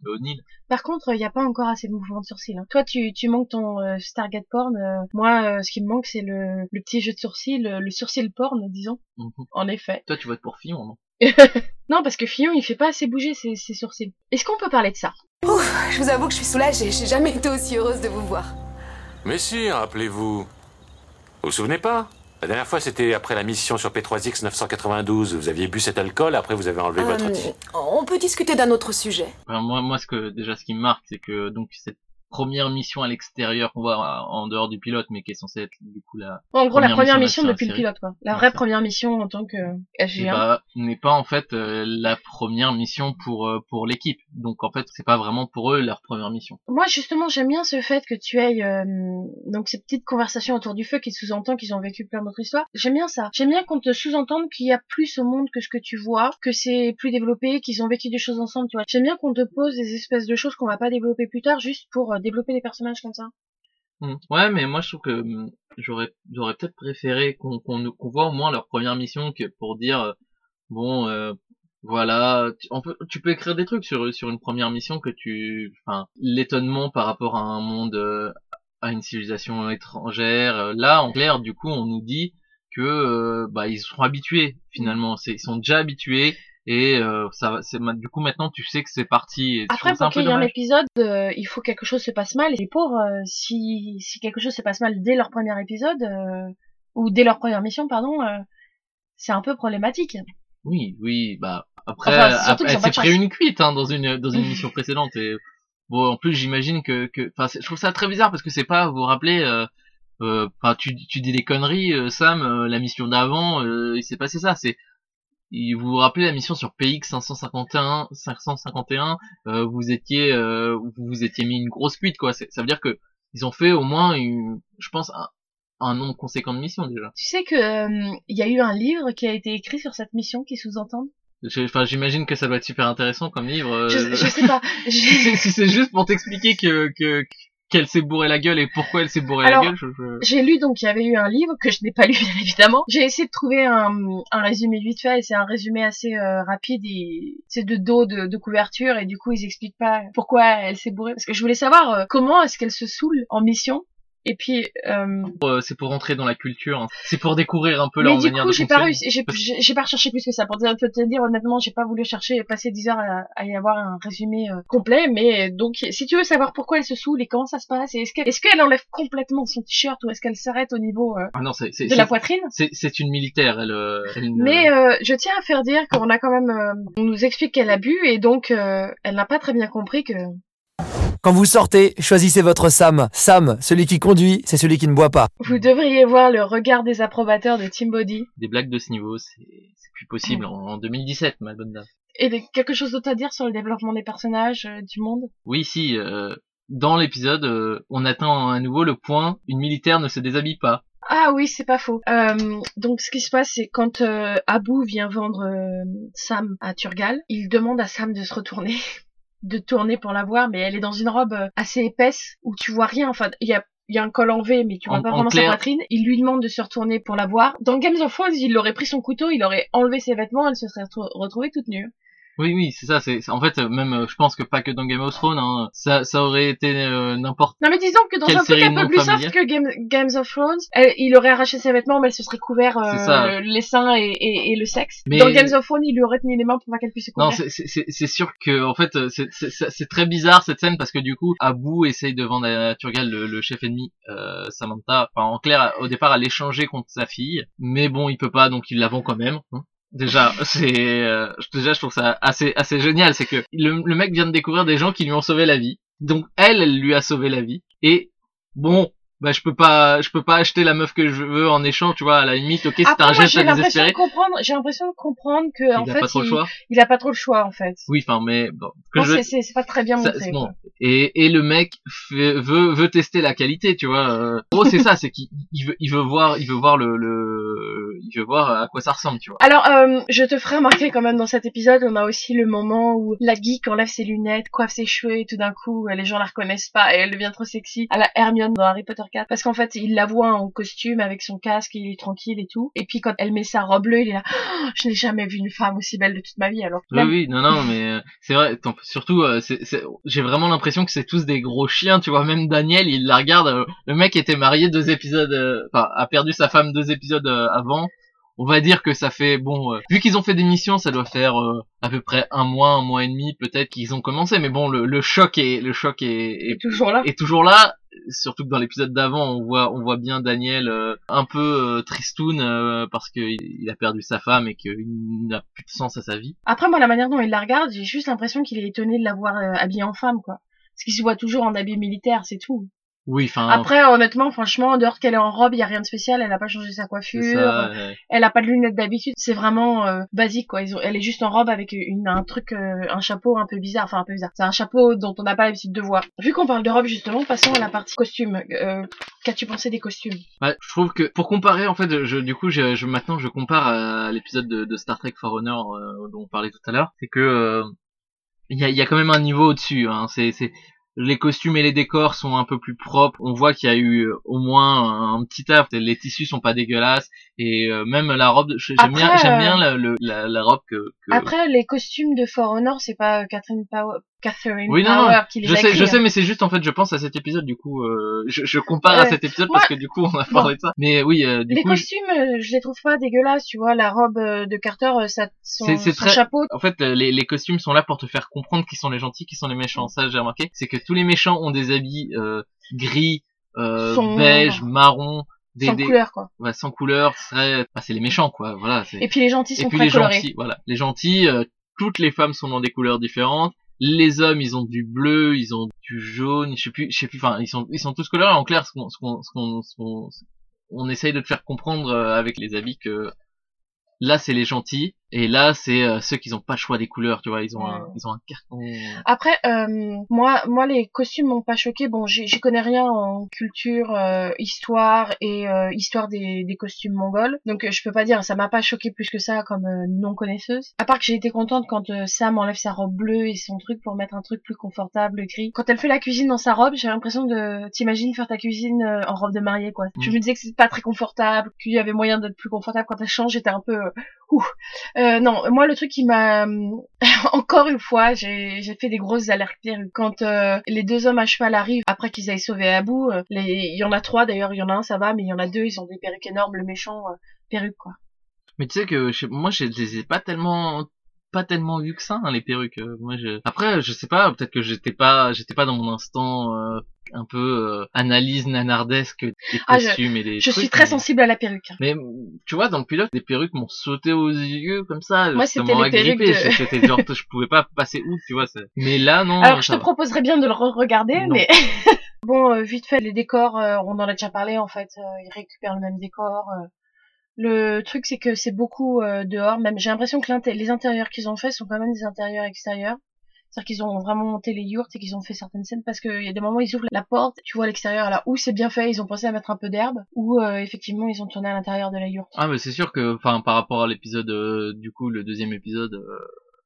de O'Neill. Par contre, il n'y a pas encore assez de mouvements de sourcils. hein. Toi, tu, tu manques ton euh, Stargate porn. euh, moi, euh, ce qui me manque, c'est le, le petit jeu de sourcils, le, le sourcil porn, disons. Mhm. En effet. Toi, tu votes pour Fillon, non? Non, parce que Fillon, il fait pas assez bouger ses, ses sourcils. Est-ce qu'on peut parler de ça? Je vous avoue que je suis soulagée. J'ai jamais été aussi heureuse de vous voir. Mais si, rappelez-vous. Vous vous souvenez pas? La dernière fois, c'était après la mission sur P3X 992. Vous aviez bu cet alcool, après vous avez enlevé votre... Euh, ti- on peut discuter d'un autre sujet. Enfin, moi, moi, ce que déjà, ce qui me marque, c'est que donc cette première mission à l'extérieur qu'on voit en dehors du pilote, mais qui est censée être du coup la En gros, la Première mission mission de depuis le pilote, quoi. La Ouais, vraie première mission en tant que eh SG1. bah, n'est pas en fait euh, la première mission pour euh, pour l'équipe. Donc en fait, c'est pas vraiment pour eux leur première mission. Moi, justement, j'aime bien ce fait que tu aies euh, donc ces petites conversations autour du feu qui sous-entend qu'ils ont vécu plein d'autres histoires. J'aime bien ça. J'aime bien qu'on te sous-entende qu'il y a plus au monde que ce que tu vois, que c'est plus développé, qu'ils ont vécu des choses ensemble, tu vois. J'aime bien qu'on te pose des espèces de choses qu'on va pas développer plus tard juste pour développer les personnages comme ça. Hmm. Ouais, mais moi je trouve que hum, j'aurais j'aurais peut-être préféré qu'on qu'on voit au moins leur première mission que pour dire euh, bon euh, voilà tu, peux écrire des trucs sur sur une première mission que tu l'étonnement par rapport à un monde euh, à une civilisation étrangère là en clair du coup on nous dit que bah ils sont habitués finalement c'est ils sont déjà habitués et euh, ça va c'est du coup maintenant tu sais que c'est parti et Après, pour qu'il y ait un épisode, euh, il faut que quelque chose se passe mal. Et les pauvres, euh, si, si quelque chose se passe mal dès leur premier épisode, euh, ou dès leur première mission, pardon, euh, c'est un peu problématique. Oui, oui, bah après, Enfin, après, elle s'est pris une cuite hein, dans une dans une mission précédente et bon en plus j'imagine que que enfin je trouve ça très bizarre parce que c'est pas vous vous rappelez euh, enfin tu tu dis des conneries Sam la mission d'avant il s'est passé ça c'est vous vous rappelez la mission sur PX 551 551 euh, vous étiez euh, vous vous étiez mis une grosse cuite quoi ça veut dire que ils ont fait au moins une, je pense un, un nombre conséquent de missions déjà Tu sais que euh, il y a eu un livre qui a été écrit sur cette mission qui sous-entend Enfin, j'imagine que ça doit être super intéressant comme livre. euh, je, je sais pas. si J'ai- c'est si c'est juste pour t'expliquer que que qu'elle s'est bourré la gueule et pourquoi elle s'est bourré Alors, la gueule, je- J'ai lu donc il y avait eu un livre que je n'ai pas lu bien évidemment. J'ai essayé de trouver un, un résumé vite fait et c'est un résumé assez euh, rapide et c'est de dos de, de couverture et du coup ils expliquent pas pourquoi elle s'est bourrée parce que je voulais savoir euh, comment est-ce qu'elle se saoule en mission et puis euh, euh, c'est pour rentrer dans la culture, hein. c'est pour découvrir un peu mais leur du manière coup de j'ai pas fonctionner. réussi j'ai j'ai- j'ai pas recherché plus que ça pour te, te- dire honnêtement j'ai pas voulu chercher et passer 10 heures à, à y avoir un résumé euh, complet mais donc si tu veux savoir pourquoi elle se saoule et comment ça se passe est-ce qu'elle est-ce qu'elle enlève complètement son t-shirt ou est-ce qu'elle s'arrête au niveau euh, Ah non, de la poitrine? c'est une militaire, elle. Mais je tiens à faire dire qu'on a quand même, on nous explique qu'elle a bu et donc elle n'a pas très bien compris que. Quand vous sortez, choisissez votre Sam. Sam, celui qui conduit, c'est celui qui ne boit pas. Vous devriez voir le regard des approbateurs de Team Body. des blagues de ce niveau, c'est plus possible en, en 2017, ma bonne dame. Et de- quelque chose d'autre à dire sur le développement des personnages, euh, du monde? Oui, si. euh, dans l'épisode, euh, on atteint à nouveau le point une militaire ne se déshabille pas. Ah oui, c'est pas faux. Euh, donc ce qui se passe, c'est quand euh, Abu vient vendre euh, Sam à Turgal, il demande à Sam de se retourner, de tourner pour la voir, mais elle est dans une robe euh, assez épaisse où tu vois rien. Enfin, il y a il y a un col en V, mais tu vois En- pas en vraiment sa poitrine. Il lui demande de se retourner pour la voir. Dans Games of Thrones, il aurait pris son couteau, il aurait enlevé ses vêtements, elle se serait retro- retrouvée toute nue. Oui, oui, c'est ça. C'est en fait euh, même, euh, je pense que pas que dans Game of Thrones, hein, ça, ça aurait été euh, n'importe. Non mais disons que dans un truc un peu plus soft que Game, Games of Thrones, elle- il aurait arraché ses vêtements, mais elle se serait couvert euh, ça. les seins et, et, et le sexe. Mais- Dans Games of Thrones, il lui aurait tenu les mains pour pas qu'elle puisse se couvrir. Non, c'est- c'est c'est- c'est sûr que en fait euh, c'est- très bizarre cette scène parce que du coup Abu essaye de vendre à Turgal le, le chef ennemi euh, Samantha. Enfin en clair au départ à l'échanger contre sa fille, mais bon il peut pas donc il la vend quand même. hein. Déjà c'est euh, déjà je trouve ça assez assez génial c'est que le, le mec vient de découvrir des gens qui lui ont sauvé la vie. Donc elle elle lui a sauvé la vie et bon bah je peux pas je peux pas acheter la meuf que je veux en échange tu vois à la limite ok c'est un geste j'ai l'impression de comprendre, j'ai l'impression de comprendre que, en il a fait, pas trop le il, choix il a pas trop le choix, en fait. oui enfin mais bon que Non, je c'est, c'est, pas très bien Ça- montré, bon. quoi. Et, et le mec fait- veut veut tester la qualité, tu vois. Euh, En gros, c'est ça, c'est qu'il il veut il veut voir il veut voir le, le il veut voir à quoi ça ressemble, tu vois. Alors, euh, je te ferai remarquer quand même dans cet épisode, on a aussi le moment où la geek enlève ses lunettes, coiffe ses cheveux et tout d'un coup, euh, les gens la reconnaissent pas et elle devient trop sexy à la Hermione dans Harry Potter 4. Parce qu'en fait, il la voit en costume avec son casque, il est tranquille et tout. Et puis quand elle met sa robe bleue, il est là, Oh, je n'ai jamais vu une femme aussi belle de toute ma vie. Alors, Oui, oui, non, non, mais euh, c'est vrai. Surtout, euh, j'ai vraiment l'impression que c'est tous des gros chiens, tu vois. Même Daniel, il la regarde. euh, le mec était marié deux épisodes, enfin, a perdu sa femme deux épisodes avant. On va dire que ça fait bon. euh, vu qu'ils ont fait des missions, ça doit faire euh, à peu près un mois, un mois et demi, peut-être qu'ils ont commencé. Mais bon, le, le choc est, le choc est, est est toujours là. est toujours là. Surtout que dans l'épisode d'avant, on voit, on voit bien Daniel euh, un peu euh, tristoun euh, parce qu'il il a perdu sa femme et qu'il n'a plus de sens à sa vie. Après, moi, la manière dont il la regarde, j'ai juste l'impression qu'il est étonné de la voir euh, habillée en femme, quoi. Parce qu'il se voit toujours en habit militaire, c'est tout. Oui, enfin. Après, honnêtement, franchement, dehors qu'elle est en robe, il y a rien de spécial. Elle a pas changé sa coiffure. ça, Elle a pas de lunettes d'habitude. C'est vraiment euh, basique, quoi. Ils ont, elle est juste en robe avec une, un truc, euh, un chapeau un peu bizarre. Enfin, un peu bizarre. C'est un chapeau dont on n'a pas l'habitude de voir. Vu qu'on parle de robe, justement, passons à la partie costume. Euh, Qu'as-tu pensé des costumes? Ouais, je trouve que pour comparer, en fait, je, du coup, je, je maintenant je compare à l'épisode de, de Star Trek For Honor euh, dont on parlait tout à l'heure. C'est que euh, il y, a, y a quand même un niveau au-dessus. Hein. C'est les costumes et les décors sont un peu plus propres. On voit qu'il y a eu euh, au moins un, petit taf. Les tissus sont pas dégueulasses et euh, même la robe. J'aime bien, j'aime euh, bien la, la, la robe que. que- Après, les costumes de For Honor, c'est pas Catherine Power, Catherine Oui, non, Power non, qui les je a sais, écrits, je hein. sais, mais c'est juste en fait, je pense à cet épisode. Du coup, euh, je, je compare à cet épisode Moi- parce que du coup, on a parlé de ça. Mais oui, euh, du les coup, costumes, euh, je les trouve pas dégueulasses, tu vois. La robe euh, de Carter, euh, ça, son, très- chapeau, En fait, les, les costumes sont là pour te faire comprendre qui sont les gentils, qui sont les méchants. Ça, j'ai remarqué. C'est que tous les méchants ont des habits euh, gris, euh, beige, marron, des, sans des- couleur, quoi. ouais, sans couleur. Serait, bah, c'est les méchants, quoi. Voilà. Et puis les gentils Et sont puis très les colorés. gentils, voilà. Les gentils, euh, toutes les femmes sont dans des couleurs différentes. Les hommes, ils ont du bleu, ils ont du jaune, je sais plus, je sais plus. Enfin, ils sont, ils sont tous colorés. En clair, ce qu'on, ce qu'on, ce qu'on, on essaye de te faire comprendre euh, avec les habits que là, c'est les gentils et là, c'est euh, ceux qui n'ont pas le choix des couleurs. Tu vois, ils ont, un, ils ont un carton. Après, euh, moi, moi, les costumes m'ont pas choqué. Bon, j'y connais rien en culture, euh, histoire et euh, histoire des, des costumes mongols. Donc, euh, je peux pas dire, ça m'a pas choqué plus que ça comme euh, non connaisseuse. À part que j'ai été contente quand Sam enlève sa robe bleue et son truc pour mettre un truc plus confortable, gris. Quand elle fait la cuisine dans sa robe, j'ai l'impression de, t'imagines faire ta cuisine euh, en robe de mariée, quoi. Je Mm. me disais que c'était pas très confortable, qu'il y avait moyen d'être plus confortable quand elle change. J'étais un peu, euh, ouh. Euh, non, moi le truc qui m'a encore une fois, j'ai fait des grosses alertes. Quand euh, les deux hommes à cheval arrivent après qu'ils aient sauvé Abu, euh, les il y en a trois d'ailleurs, il y en a un ça va, mais il y en a deux, ils ont des perruques énormes, le méchant euh, perruque quoi. Mais tu sais que moi, je les ai pas tellement pas tellement vu que ça hein, les perruques Euh, moi je après je sais pas peut-être que j'étais pas j'étais pas dans mon instant euh, un peu euh, analyse nanardesque des Ah, je- costumes et des Je trucs, suis très mais- sensible à la perruque. Mais tu vois, dans le pilote, les perruques m'ont sauté aux yeux comme ça. Moi, c'était les perruques de- C'était genre, je pouvais pas passer outre, tu vois. Mais là, non. Alors je te va. proposerais bien de le re-regarder, mais bon, euh, vite fait, les décors, euh, on en a déjà parlé en fait, euh, ils récupèrent le même décor. Le truc, c'est que c'est beaucoup euh, dehors. Même j'ai l'impression que les intérieurs qu'ils ont fait sont quand même des intérieurs extérieurs. C'est-à-dire qu'ils ont vraiment monté les yurts et qu'ils ont fait certaines scènes parce qu'il y a des moments où ils ouvrent la porte, tu vois l'extérieur, alors où c'est bien fait, ils ont pensé à mettre un peu d'herbe, ou euh, effectivement ils ont tourné à l'intérieur de la yourte. Ah, mais c'est sûr que, enfin, par rapport à l'épisode, euh, du coup, le deuxième épisode, euh,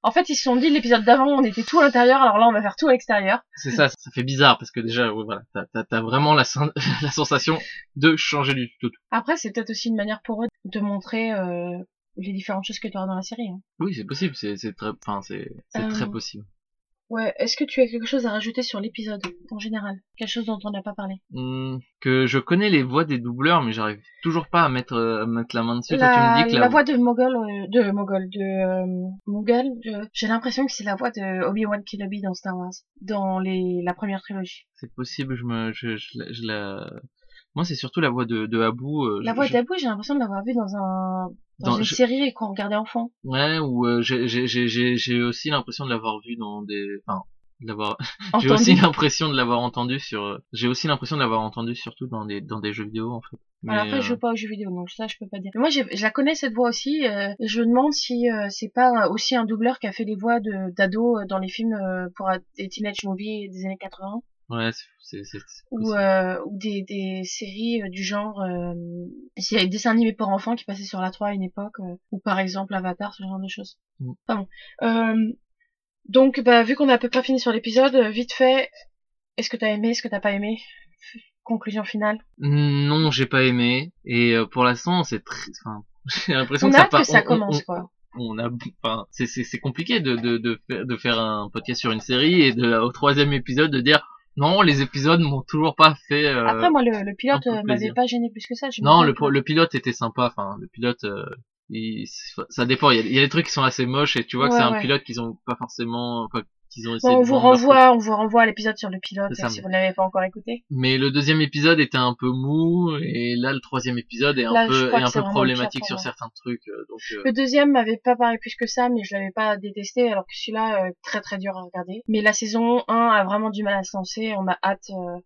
En fait, ils se sont dit l'épisode d'avant, on était tout à l'intérieur, alors là on va faire tout à l'extérieur. c'est ça, ça fait bizarre parce que déjà, ouais, voilà, t'as, t'as vraiment la, sen- la sensation de changer du tout. Après, c'est peut-être aussi une manière pour eux de montrer euh, les différentes choses que tu auras dans la série. hein. Oui, c'est possible, c'est, très, enfin, c'est, c'est Euh, très possible. Ouais, est-ce que tu as quelque chose à rajouter sur l'épisode en général? Quelque chose dont on n'a pas parlé? Hmm, que je connais les voix des doubleurs, mais j'arrive toujours pas à mettre, à mettre la main dessus. Toi, tu la, me dis que la la, voix de Mogul, euh, de Mogul, de euh, j'ai l'impression que c'est la voix de Obi-Wan Kenobi dans Star Wars, dans les la première trilogie. c'est possible, je me, je, je, la- je la, moi, c'est surtout la voix de, de Abu. euh, La je- voix je- d'Abu, j'ai l'impression de l'avoir vue dans un dans, Dans- une je- série qu'on regardait enfant. Ouais, ou euh, j'ai aussi l'impression de l'avoir vu dans des enfin de l'avoir j'ai aussi l'impression de l'avoir entendu sur j'ai aussi l'impression de l'avoir entendu surtout dans des dans des jeux vidéo en fait. Mais, Alors après, je euh, joue pas aux jeux vidéo, donc ça, je peux pas dire. Mais moi, j'ai- je la connais cette voix aussi. euh, et je me demande si euh, c'est pas aussi un doubleur qui a fait les voix de d'ado euh, dans les films euh, pour des teenage movies des années 80 ouais, c'est c'est ou euh, ou des des séries euh, du genre. Euh, s'il y a des dessins animés pour enfants qui passaient sur la 3 à une époque, euh, ou par exemple Avatar, ce genre de choses. Mm. Bon. Euh, donc, bah, vu qu'on a à peu près fini sur l'épisode, vite fait, est-ce que t'as aimé, est-ce que t'as pas aimé? Conclusion finale. Non, j'ai pas aimé et euh, pour l'instant, c'est très enfin j'ai l'impression On que a ça part- que ça on- commence, on- quoi. on a enfin c'est c'est c'est compliqué de de de faire, de faire un podcast sur une série et de au troisième épisode de dire non les épisodes m'ont toujours pas fait euh, Après, moi, le, le pilote euh, m'avait pas gêné plus que ça. non le pro- le pilote était sympa enfin le pilote euh, il, ça dépend il y, a, il y a des trucs qui sont assez moches et tu vois que Ouais, c'est un pilote qu'ils ont pas forcément enfin, qu'ils ont essayé Bon, on de vous leur renvoie, on vous renvoie à l'épisode sur le pilote ça, si mais- vous ne l'avez pas encore écouté. mais le deuxième épisode était un peu mou et là le troisième épisode est un Là, peu est un peu problématique sur certains trucs euh, donc euh, Le deuxième m'avait pas paru plus que ça, mais je l'avais pas détesté, alors que celui-là, euh, très très dur à regarder. Mais la saison 1 a vraiment du mal à se lancer, on a hâte, euh,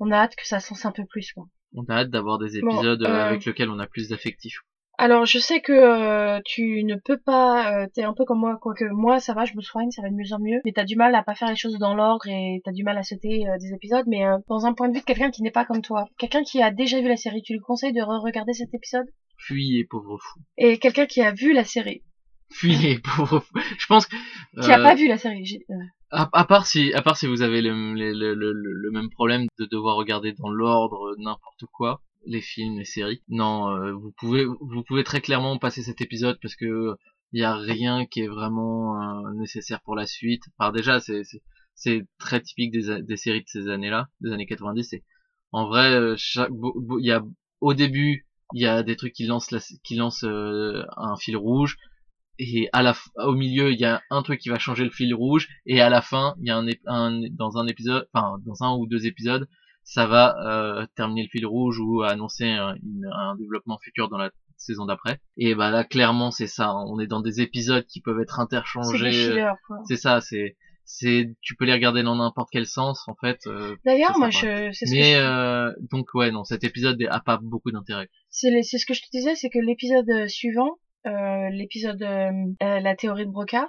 on a hâte que ça se lance un peu plus, quoi. on a hâte d'avoir des épisodes euh, euh, avec lesquels on a plus d'affectif Alors, je sais que euh, tu ne peux pas, euh, t'es un peu comme moi, quoique moi, ça va, je me soigne, ça va de mieux en mieux, mais t'as du mal à pas faire les choses dans l'ordre et t'as du mal à sauter euh, des épisodes, mais euh, dans un point de vue de quelqu'un qui n'est pas comme toi, quelqu'un qui a déjà vu la série, tu lui conseilles de re-regarder cet épisode? Fuyez pauvre fou. Et quelqu'un qui a vu la série, fuyez pauvre fou. Je pense que qui a pas vu la série, j'ai- À, à part si, à part si vous avez le, le, le, le, le même problème de devoir regarder dans l'ordre n'importe quoi, les films, les séries. Non, euh, vous pouvez, vous pouvez très clairement passer cet épisode parce que il y a rien qui est vraiment euh, nécessaire pour la suite. Alors déjà, c'est, c'est, très typique des, des séries de ces années-là, des années 90. C'est, en vrai, euh, chaque, il y a, au début, il y a des trucs qui lancent la, qui lancent euh, un fil rouge et à la au milieu il y a un truc qui va changer le fil rouge et à la fin il y a un, un dans un épisode enfin dans un ou deux épisodes ça va euh, terminer le fil rouge ou annoncer un, une- un développement futur dans la saison d'après et bah là clairement c'est ça hein. on est dans des épisodes qui peuvent être interchangés quoi. c'est ça c'est c'est tu peux les regarder dans n'importe quel sens en fait euh, D'ailleurs, moi, je, c'est ce que mais je- euh, donc ouais non cet épisode a pas beaucoup d'intérêt c'est c'est ce que je te disais, c'est que l'épisode euh, suivant, euh, l'épisode euh, euh, la théorie de Broca,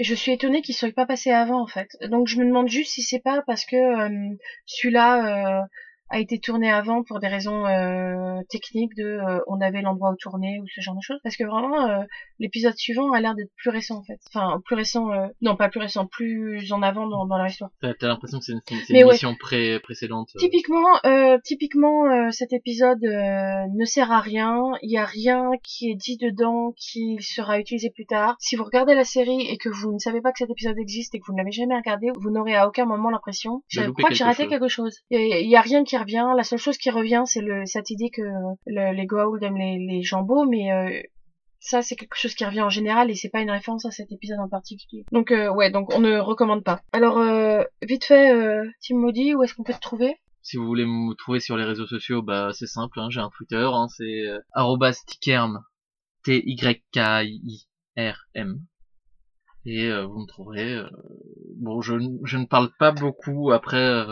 je suis étonnée qu'il soit pas passé avant en fait. Donc je me demande juste si c'est pas parce que euh, celui-là euh, a été tourné avant pour des raisons euh, techniques de euh, on avait l'endroit où tourner ou ce genre de choses parce que vraiment euh, l'épisode suivant a l'air d'être plus récent en fait enfin plus récent euh, non pas plus récent plus en avant dans, dans leur histoire t'as l'impression que c'est une, une ouais. pré précédente euh. Typiquement, euh, typiquement, euh, cet épisode euh, ne sert à rien. Il y a rien qui est dit dedans qui sera utilisé plus tard. Si vous regardez la série et que vous ne savez pas que cet épisode existe et que vous ne l'avez jamais regardé, vous n'aurez à aucun moment l'impression. Je crois que j'ai raté chose. quelque chose. Il y a rien qui La seule chose qui revient, c'est le cette idée que le, les Goa'uld aiment les, les mais euh, ça c'est quelque chose qui revient en général et c'est pas une référence à cet épisode en particulier. Donc euh, ouais, donc on ne recommande pas. Alors euh, vite fait, Tim Maudit, où est-ce qu'on peut te trouver? Si vous voulez me trouver sur les réseaux sociaux, bah c'est simple, hein, j'ai un Twitter, hein, c'est @tikerm, t y k i r m. Et vous me trouverez. bon, je, ne parle pas beaucoup. Après,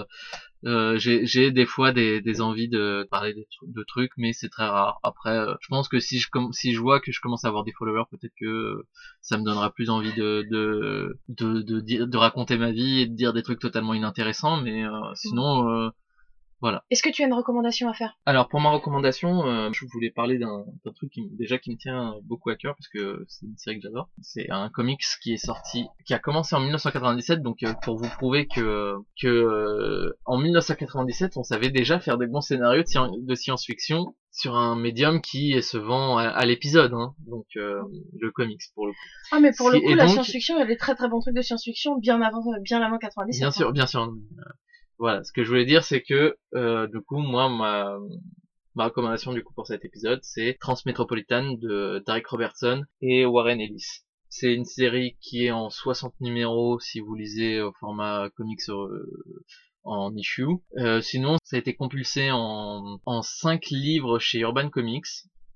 Euh, j'ai des fois des, des envies de parler de, de trucs, mais c'est très rare. Après, euh, je pense que si je si je vois que je commence à avoir des followers, peut-être que euh, ça me donnera plus envie de de de raconter ma vie et de dire des trucs totalement inintéressants. Mais euh, sinon, voilà. Est-ce que tu as une recommandation à faire? Alors pour ma recommandation, euh, je voulais parler d'un truc qui, me- déjà qui me tient beaucoup à cœur parce que c'est une série que j'adore. C'est un comics qui est sorti, qui a commencé en 1997, donc euh, pour vous prouver que que euh, en 1997 on savait déjà faire des bons scénarios de, sci- de science-fiction sur un médium qui se vend à, à l'épisode, hein, donc euh, le comics pour le coup. Ah mais pour le coup la donc- science-fiction, il y a des très très bons trucs de science-fiction bien avant bien avant 97. Bien hein. sûr, bien sûr. Voilà, ce que je voulais dire, c'est que euh, du coup, moi, ma, ma recommandation du coup pour cet épisode, c'est Transmétropolitane de Derek Robertson et Warren Ellis. C'est une série qui est en 60 numéros si vous lisez au format comics euh, en issue. Euh, sinon, ça a été compulsé en, en 5 livres chez Urban Comics.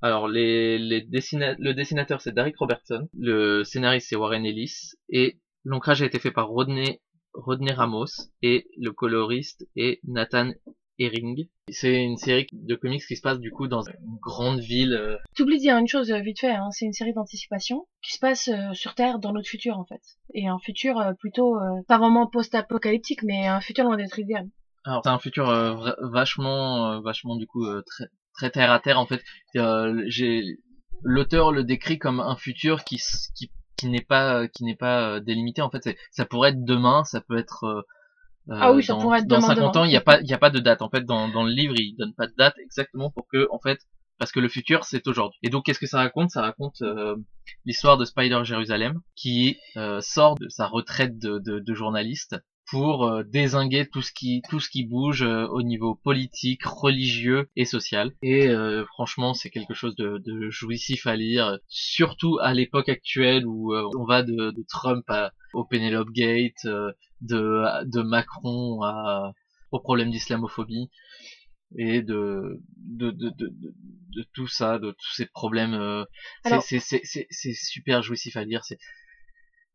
Alors, les, les dessina- le dessinateur c'est Derek Robertson, le scénariste c'est Warren Ellis, et l'ancrage a été fait par Rodney Rodney Ramos et le coloriste est Nathan Herring. C'est une série de comics qui se passe du coup dans une grande ville. euh, T'oublies de dire une chose euh, vite fait, hein, c'est une série d'anticipation qui se passe euh, sur Terre dans notre futur en fait. Et un futur euh, plutôt, euh, pas vraiment post-apocalyptique, mais un futur loin d'être idéal. Alors c'est un futur euh, vachement, euh, vachement du coup euh, très, très terre à terre en fait. Euh, j'ai l'auteur le décrit comme un futur qui qui, qui n'est pas qui n'est pas euh, délimité en fait. Ça pourrait être demain, ça peut être euh, euh, Ah oui, ça dans, pourrait être dans demain, 50 ans. Il n'y a pas il y a pas de date en fait dans dans le livre. Il donne pas de date exactement pour que en fait parce que le futur c'est aujourd'hui. Et donc qu'est-ce que ça raconte? Ça raconte euh, l'histoire de Spider Jérusalem qui euh, sort de sa retraite de, de, de journaliste pour euh, désinguer tout ce qui tout ce qui bouge euh, au niveau politique, religieux et social. Et euh, franchement, c'est quelque chose de, de jouissif à lire, surtout à l'époque actuelle où euh, on va de, de Trump à, au Penelope Gate, euh, de de Macron à au problème d'islamophobie et de de, de, de, de, tout ça, de tous ces problèmes. euh, c'est- super jouissif à lire. C'est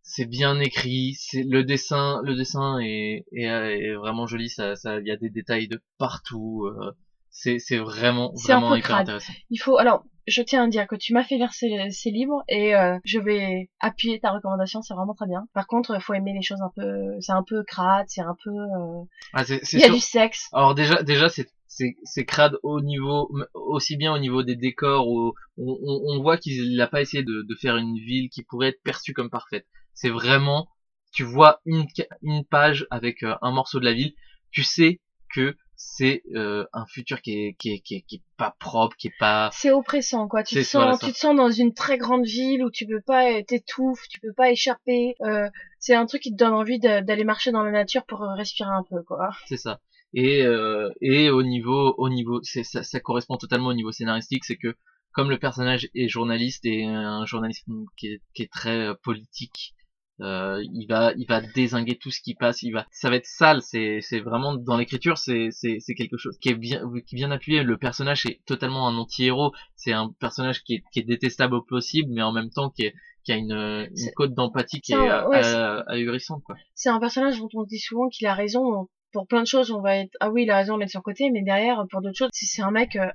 c'est bien écrit, c'est le dessin, le dessin est, est, est vraiment joli, ça, ça, il y a des détails de partout, euh, c'est, c'est vraiment, un vraiment peu hyper crade. intéressant. Il faut, alors, je tiens à dire que tu m'as fait lire ces, ces livres et euh, je vais appuyer ta recommandation, c'est vraiment très bien. Par contre, il faut aimer les choses un peu, c'est un peu crade, c'est un peu, euh, Ah, c'est, il y a sûr- du sexe. Alors déjà, déjà, c'est, c'est, c'est crade au niveau, aussi bien au niveau des décors où on, on, on voit qu'il n'a pas essayé de, de faire une ville qui pourrait être perçue comme parfaite. C'est vraiment, tu vois une, une page avec euh, un morceau de la ville, tu sais que c'est euh, un futur qui est, qui est, qui est, qui est pas propre, qui est pas, C'est oppressant, quoi. Tu te voilà, sens, tu te sens dans une très grande ville où tu peux pas, t'étouffes, tu peux pas échapper. Euh, c'est un truc qui te donne envie d'aller marcher dans la nature pour euh, respirer un peu, quoi. c'est ça. Et euh, et au niveau au niveau ça, ça correspond totalement au niveau scénaristique, c'est que comme le personnage est journaliste et un journalisme qui est, qui est très euh, politique, euh, il va il va désinguer tout ce qui passe, il va ça va être sale, c'est c'est vraiment dans l'écriture c'est c'est c'est quelque chose qui est bien qui est bien appuyé, le personnage est totalement un anti-héros, c'est un personnage qui est qui est détestable au possible mais en même temps qui est qui a une, une cote d'empathie qui est ouais, ahurissante quoi. C'est un personnage dont on dit souvent qu'il a raison. Pour plein de choses, on va être, ah oui, il a raison, on est de son côté, mais derrière, pour d'autres choses, c'est c'est un mec euh,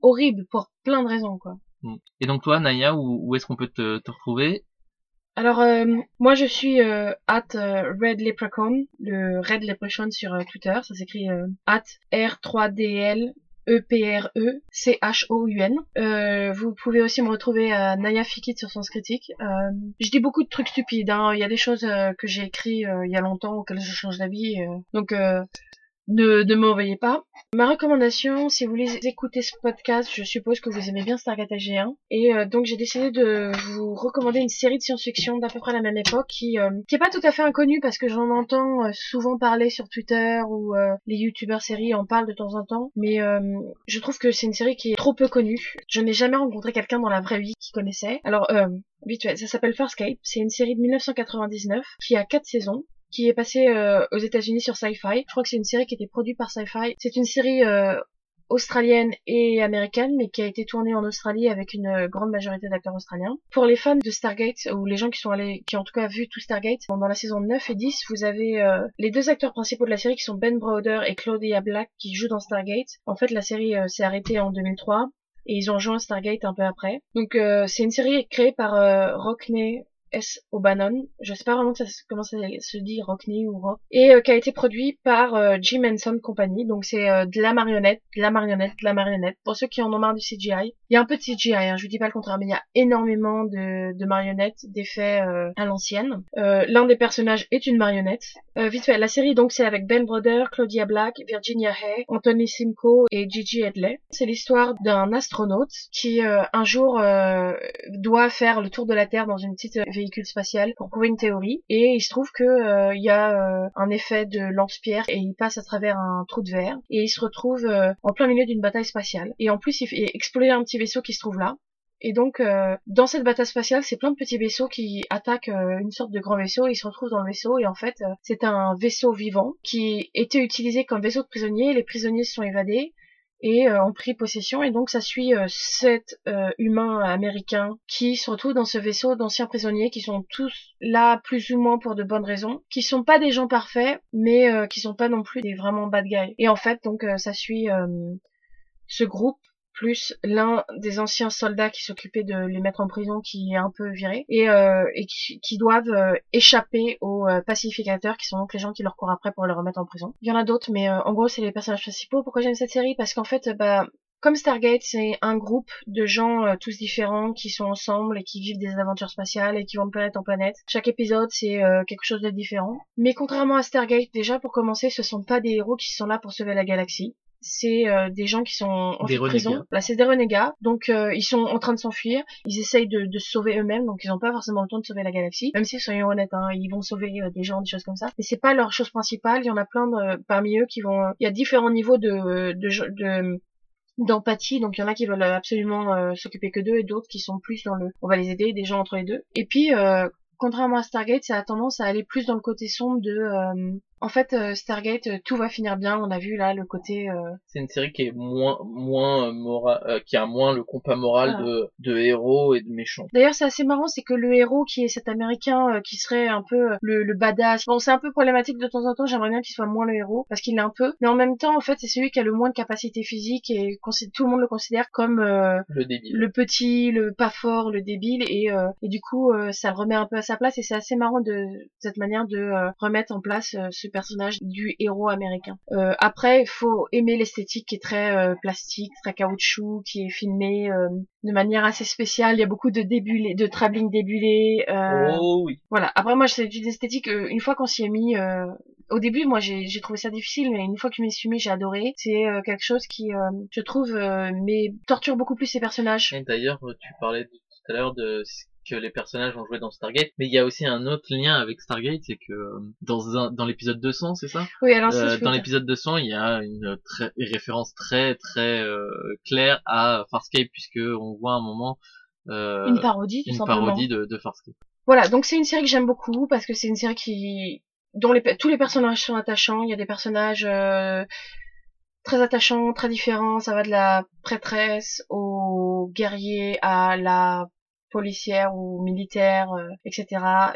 horrible pour plein de raisons, quoi. Mm. Et donc toi, Naya, où, où est-ce qu'on peut te, te retrouver? Alors, euh, moi, je suis euh, at euh, Red Leprechaun, le Red Leprechaun sur euh, Twitter. Ça s'écrit euh, at R3DL E E-P-R-E-C-H-O-U-N. Euh, vous pouvez aussi me retrouver à Naya Fikit sur Sens Critique. Euh, je dis beaucoup de trucs stupides. Hein. Il y a des choses que j'ai écrites il y a longtemps auxquelles je change d'avis. donc, ne, ne m'envoyez pas. Ma recommandation, si vous voulez écouter ce podcast, je suppose que vous aimez bien Stargate AG1. Et euh, donc j'ai décidé de vous recommander une série de science-fiction d'à peu près la même époque qui euh, qui est pas tout à fait inconnue parce que j'en entends euh, souvent parler sur Twitter ou euh, les youtubeurs séries en parlent de temps en temps. Mais euh, je trouve que c'est une série qui est trop peu connue. Je n'ai jamais rencontré quelqu'un dans la vraie vie qui connaissait. Alors euh, ça s'appelle Farscape. C'est une série de 1999 qui a quatre saisons qui est passée euh, aux États-Unis sur Sci-Fi. Je crois que c'est une série qui était produite par Sci-Fi. C'est une série euh, australienne et américaine, mais qui a été tournée en Australie avec une euh, grande majorité d'acteurs australiens. Pour les fans de Stargate, ou les gens qui sont allés, qui ont en tout cas vu tout Stargate, dans la saison 9 et 10, vous avez les deux acteurs principaux de la série qui sont Ben Browder et Claudia Black qui jouent dans Stargate. En fait, la série s'est arrêtée en 2003 et ils ont joué Stargate un peu après. Donc c'est une série créée par Rockney S. O'Bannon, je sais pas vraiment comment ça se dit, Rockney ou Rock, et euh, qui a été produit par euh, Jim Henson Company, donc c'est euh, de la marionnette, de la marionnette, de la marionnette. Pour ceux qui en ont marre du CGI, il y a un peu de CGI, hein, je vous dis pas le contraire, mais il y a énormément de, marionnettes, d'effets à l'ancienne. L'un des personnages est une marionnette. vite fait, la série donc c'est avec Ben Brother, Claudia Black, Virginia Hay, Anthony Simcoe et Gigi Hedley. C'est l'histoire d'un astronaute qui un jour doit faire le tour de la Terre dans une petite spatial pour prouver une théorie et il se trouve que euh, il y a euh, un effet de lance-pierre et il passe à travers un trou de verre et il se retrouve euh, en plein milieu d'une bataille spatiale et en plus il fait exploser un petit vaisseau qui se trouve là et donc, dans cette bataille spatiale, c'est plein de petits vaisseaux qui attaquent une sorte de grand vaisseau. Il se retrouve dans le vaisseau et en fait, c'est un vaisseau vivant qui était utilisé comme vaisseau de prisonniers. Les prisonniers se sont évadés et euh, ont pris possession et donc ça suit euh, sept euh, humains américains qui se retrouvent dans ce vaisseau d'anciens prisonniers qui sont tous là plus ou moins pour de bonnes raisons, qui sont pas des gens parfaits mais qui sont pas non plus des vraiment bad guys. Et en fait donc ça suit ce groupe plus l'un des anciens soldats qui s'occupait de les mettre en prison qui est un peu viré et, euh, et qui, doivent euh, échapper aux euh, pacificateurs qui sont donc les gens qui leur courent après pour les remettre en prison. Il y en a d'autres mais en gros c'est les personnages principaux. Pourquoi j'aime cette série? Parce qu'en fait bah comme Stargate, c'est un groupe de gens tous différents qui sont ensemble et qui vivent des aventures spatiales et qui vont de planète en planète. Chaque épisode, c'est quelque chose de différent. Mais contrairement à Stargate, déjà pour commencer, ce sont pas des héros qui sont là pour sauver la galaxie c'est euh, des gens qui sont en prison. Là, c'est des renégats. Donc, euh, ils sont en train de s'enfuir. Ils essayent de, de se sauver eux-mêmes. Donc, ils n'ont pas forcément le temps de sauver la galaxie. Même si, soyons honnêtes, hein, ils vont sauver euh, des gens, des choses comme ça. Mais c'est pas leur chose principale. Il y en a plein de, parmi eux qui vont. Il y a différents niveaux de, de, de d'empathie donc il y en a qui veulent absolument s'occuper que d'eux et d'autres qui sont plus dans le on va les aider des gens entre les deux et puis contrairement à Stargate ça a tendance à aller plus dans le côté sombre de en fait, euh, Stargate, euh, tout va finir bien. On a vu là le côté. Euh, c'est une série qui est moins, moins moral, qui a moins le compas moral de, de héros et de méchants. D'ailleurs, c'est assez marrant, c'est que le héros qui est cet Américain qui serait un peu le, le badass. Bon, c'est un peu problématique de temps en temps. J'aimerais bien qu'il soit moins le héros parce qu'il l'est un peu. Mais en même temps, en fait, c'est celui qui a le moins de capacité physique et tout le monde le considère comme le débile, le petit, le pas fort, le débile et et du coup, ça le remet un peu à sa place et c'est assez marrant de cette manière de remettre en place ce personnage du héros américain. Euh, après, il faut aimer l'esthétique qui est très euh, plastique, très caoutchouc, qui est filmé euh, de manière assez spéciale. Il y a beaucoup de débulés, de travelling débulé. oh oui. Voilà. Après, moi, c'est une esthétique. une fois qu'on s'y est mis, au début, moi, j'ai trouvé ça difficile, mais une fois que je m'y suis mis, j'ai adoré. C'est quelque chose qui, je trouve, mais torture beaucoup plus ces personnages. Et d'ailleurs, tu parlais tout à l'heure de que les personnages ont joué dans Stargate, mais il y a aussi un autre lien avec Stargate, c'est que euh, dans un, dans l'épisode 200, c'est ça? Oui, alors euh, dans l'épisode 200, il y a une, très, référence très très euh, claire à Farscape puisque on voit un moment euh, une parodie, tout une parodie de, de Farscape. Voilà, donc c'est une série que j'aime beaucoup parce que c'est une série qui dont les, tous les personnages sont attachants. Il y a des personnages euh, très attachants, très différents. Ça va de la prêtresse au guerrier à la policière ou militaire, euh, etc.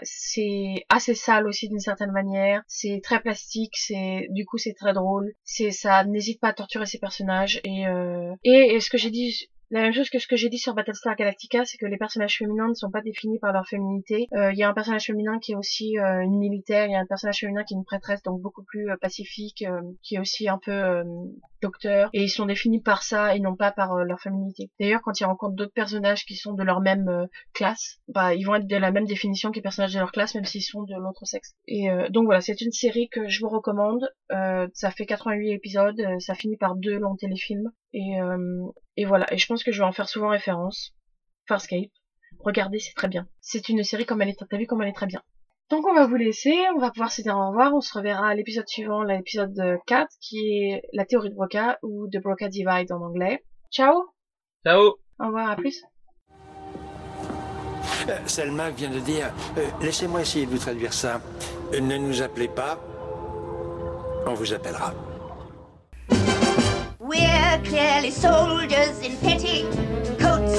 C'est assez sale aussi d'une certaine manière. C'est très plastique. C'est du coup c'est très drôle. C'est ça n'hésite pas à torturer ses personnages et euh, et, ce que j'ai dit la même chose que ce que j'ai dit sur Battlestar Galactica, c'est que les personnages féminins ne sont pas définis par leur féminité. Euh, il y a un personnage féminin qui est aussi euh, une militaire, il y a un personnage féminin qui est une prêtresse, donc beaucoup plus euh, pacifique, qui est aussi un peu docteur, et ils sont définis par ça et non pas par leur féminité. D'ailleurs, quand ils rencontrent d'autres personnages qui sont de leur même classe, bah ils vont être de la même définition que les personnages de leur classe, même s'ils sont de l'autre sexe. Et donc voilà, c'est une série que je vous recommande. ça fait 88 épisodes, ça finit par deux longs téléfilms. Et, euh, et voilà, et je pense que je vais en faire souvent référence. Farscape. Regardez, c'est très bien. C'est une série comme elle est, t'as vu comme elle est très bien. Donc on va vous laisser, on va pouvoir se dire au revoir, on se reverra à l'épisode suivant, l'épisode 4, qui est la théorie de Broca, ou The Broca Divide en anglais. Ciao Ciao Au revoir, à plus euh, Selma vient de dire, euh, laissez-moi essayer de vous traduire ça. ne nous appelez pas, on vous appellera. We're clearly soldiers in petticoats,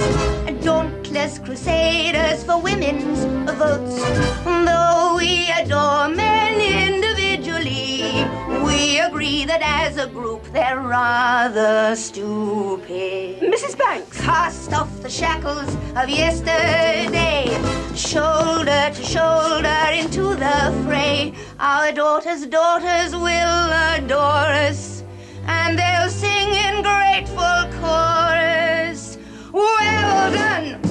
dauntless crusaders for women's votes. Though we adore men individually, we agree that as a group they're rather stupid. Mrs. Banks! Cast off the shackles of yesterday, shoulder to shoulder into the fray. Our daughters' daughters will adore us, and they'll sing in grateful chorus. Well done,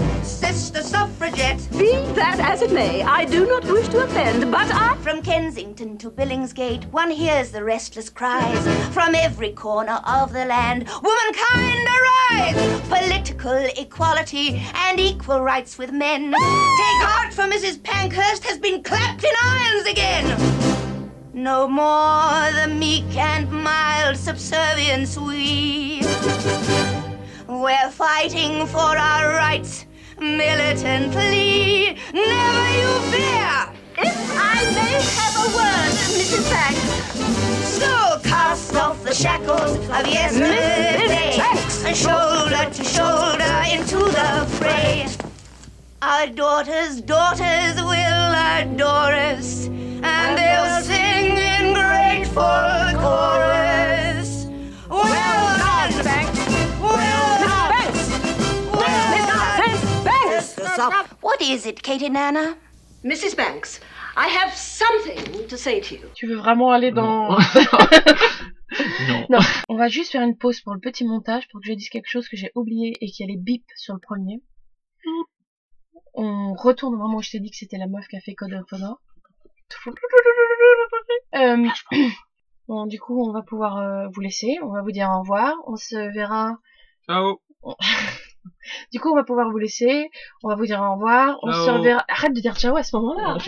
sister suffragette. Be that as it may, I do not wish to offend, but I. From Kensington to Billingsgate, one hears the restless cries from every corner of the land. Womankind arise! Political equality and equal rights with men. Take heart, for Mrs. Pankhurst has been clapped in irons again. No more the meek and mild subservience we. We're fighting for our rights militantly. Never you fear! If I may have a word, Mrs. Banks. So cast off the shackles of yesterday and shoulder to shoulder into the fray. Our daughters' daughters will adore us, and they'll sing in grateful chorus. What is it, Katie Nana? Mrs. Banks, I have something to say to you. Tu veux vraiment aller dans... non. non, on va juste faire une pause pour le petit montage pour que je dise quelque chose que j'ai oublié et qui allait bip sur le premier. On retourne au moment où je t'ai dit que c'était la meuf qui a fait Code of Honor. Euh, bon, du coup, on va pouvoir euh, vous laisser. On va vous dire au revoir. On se verra. Ciao. Du coup, on va pouvoir vous laisser. On va vous dire au revoir. On se reverra. Arrête de dire ciao à ce moment-là.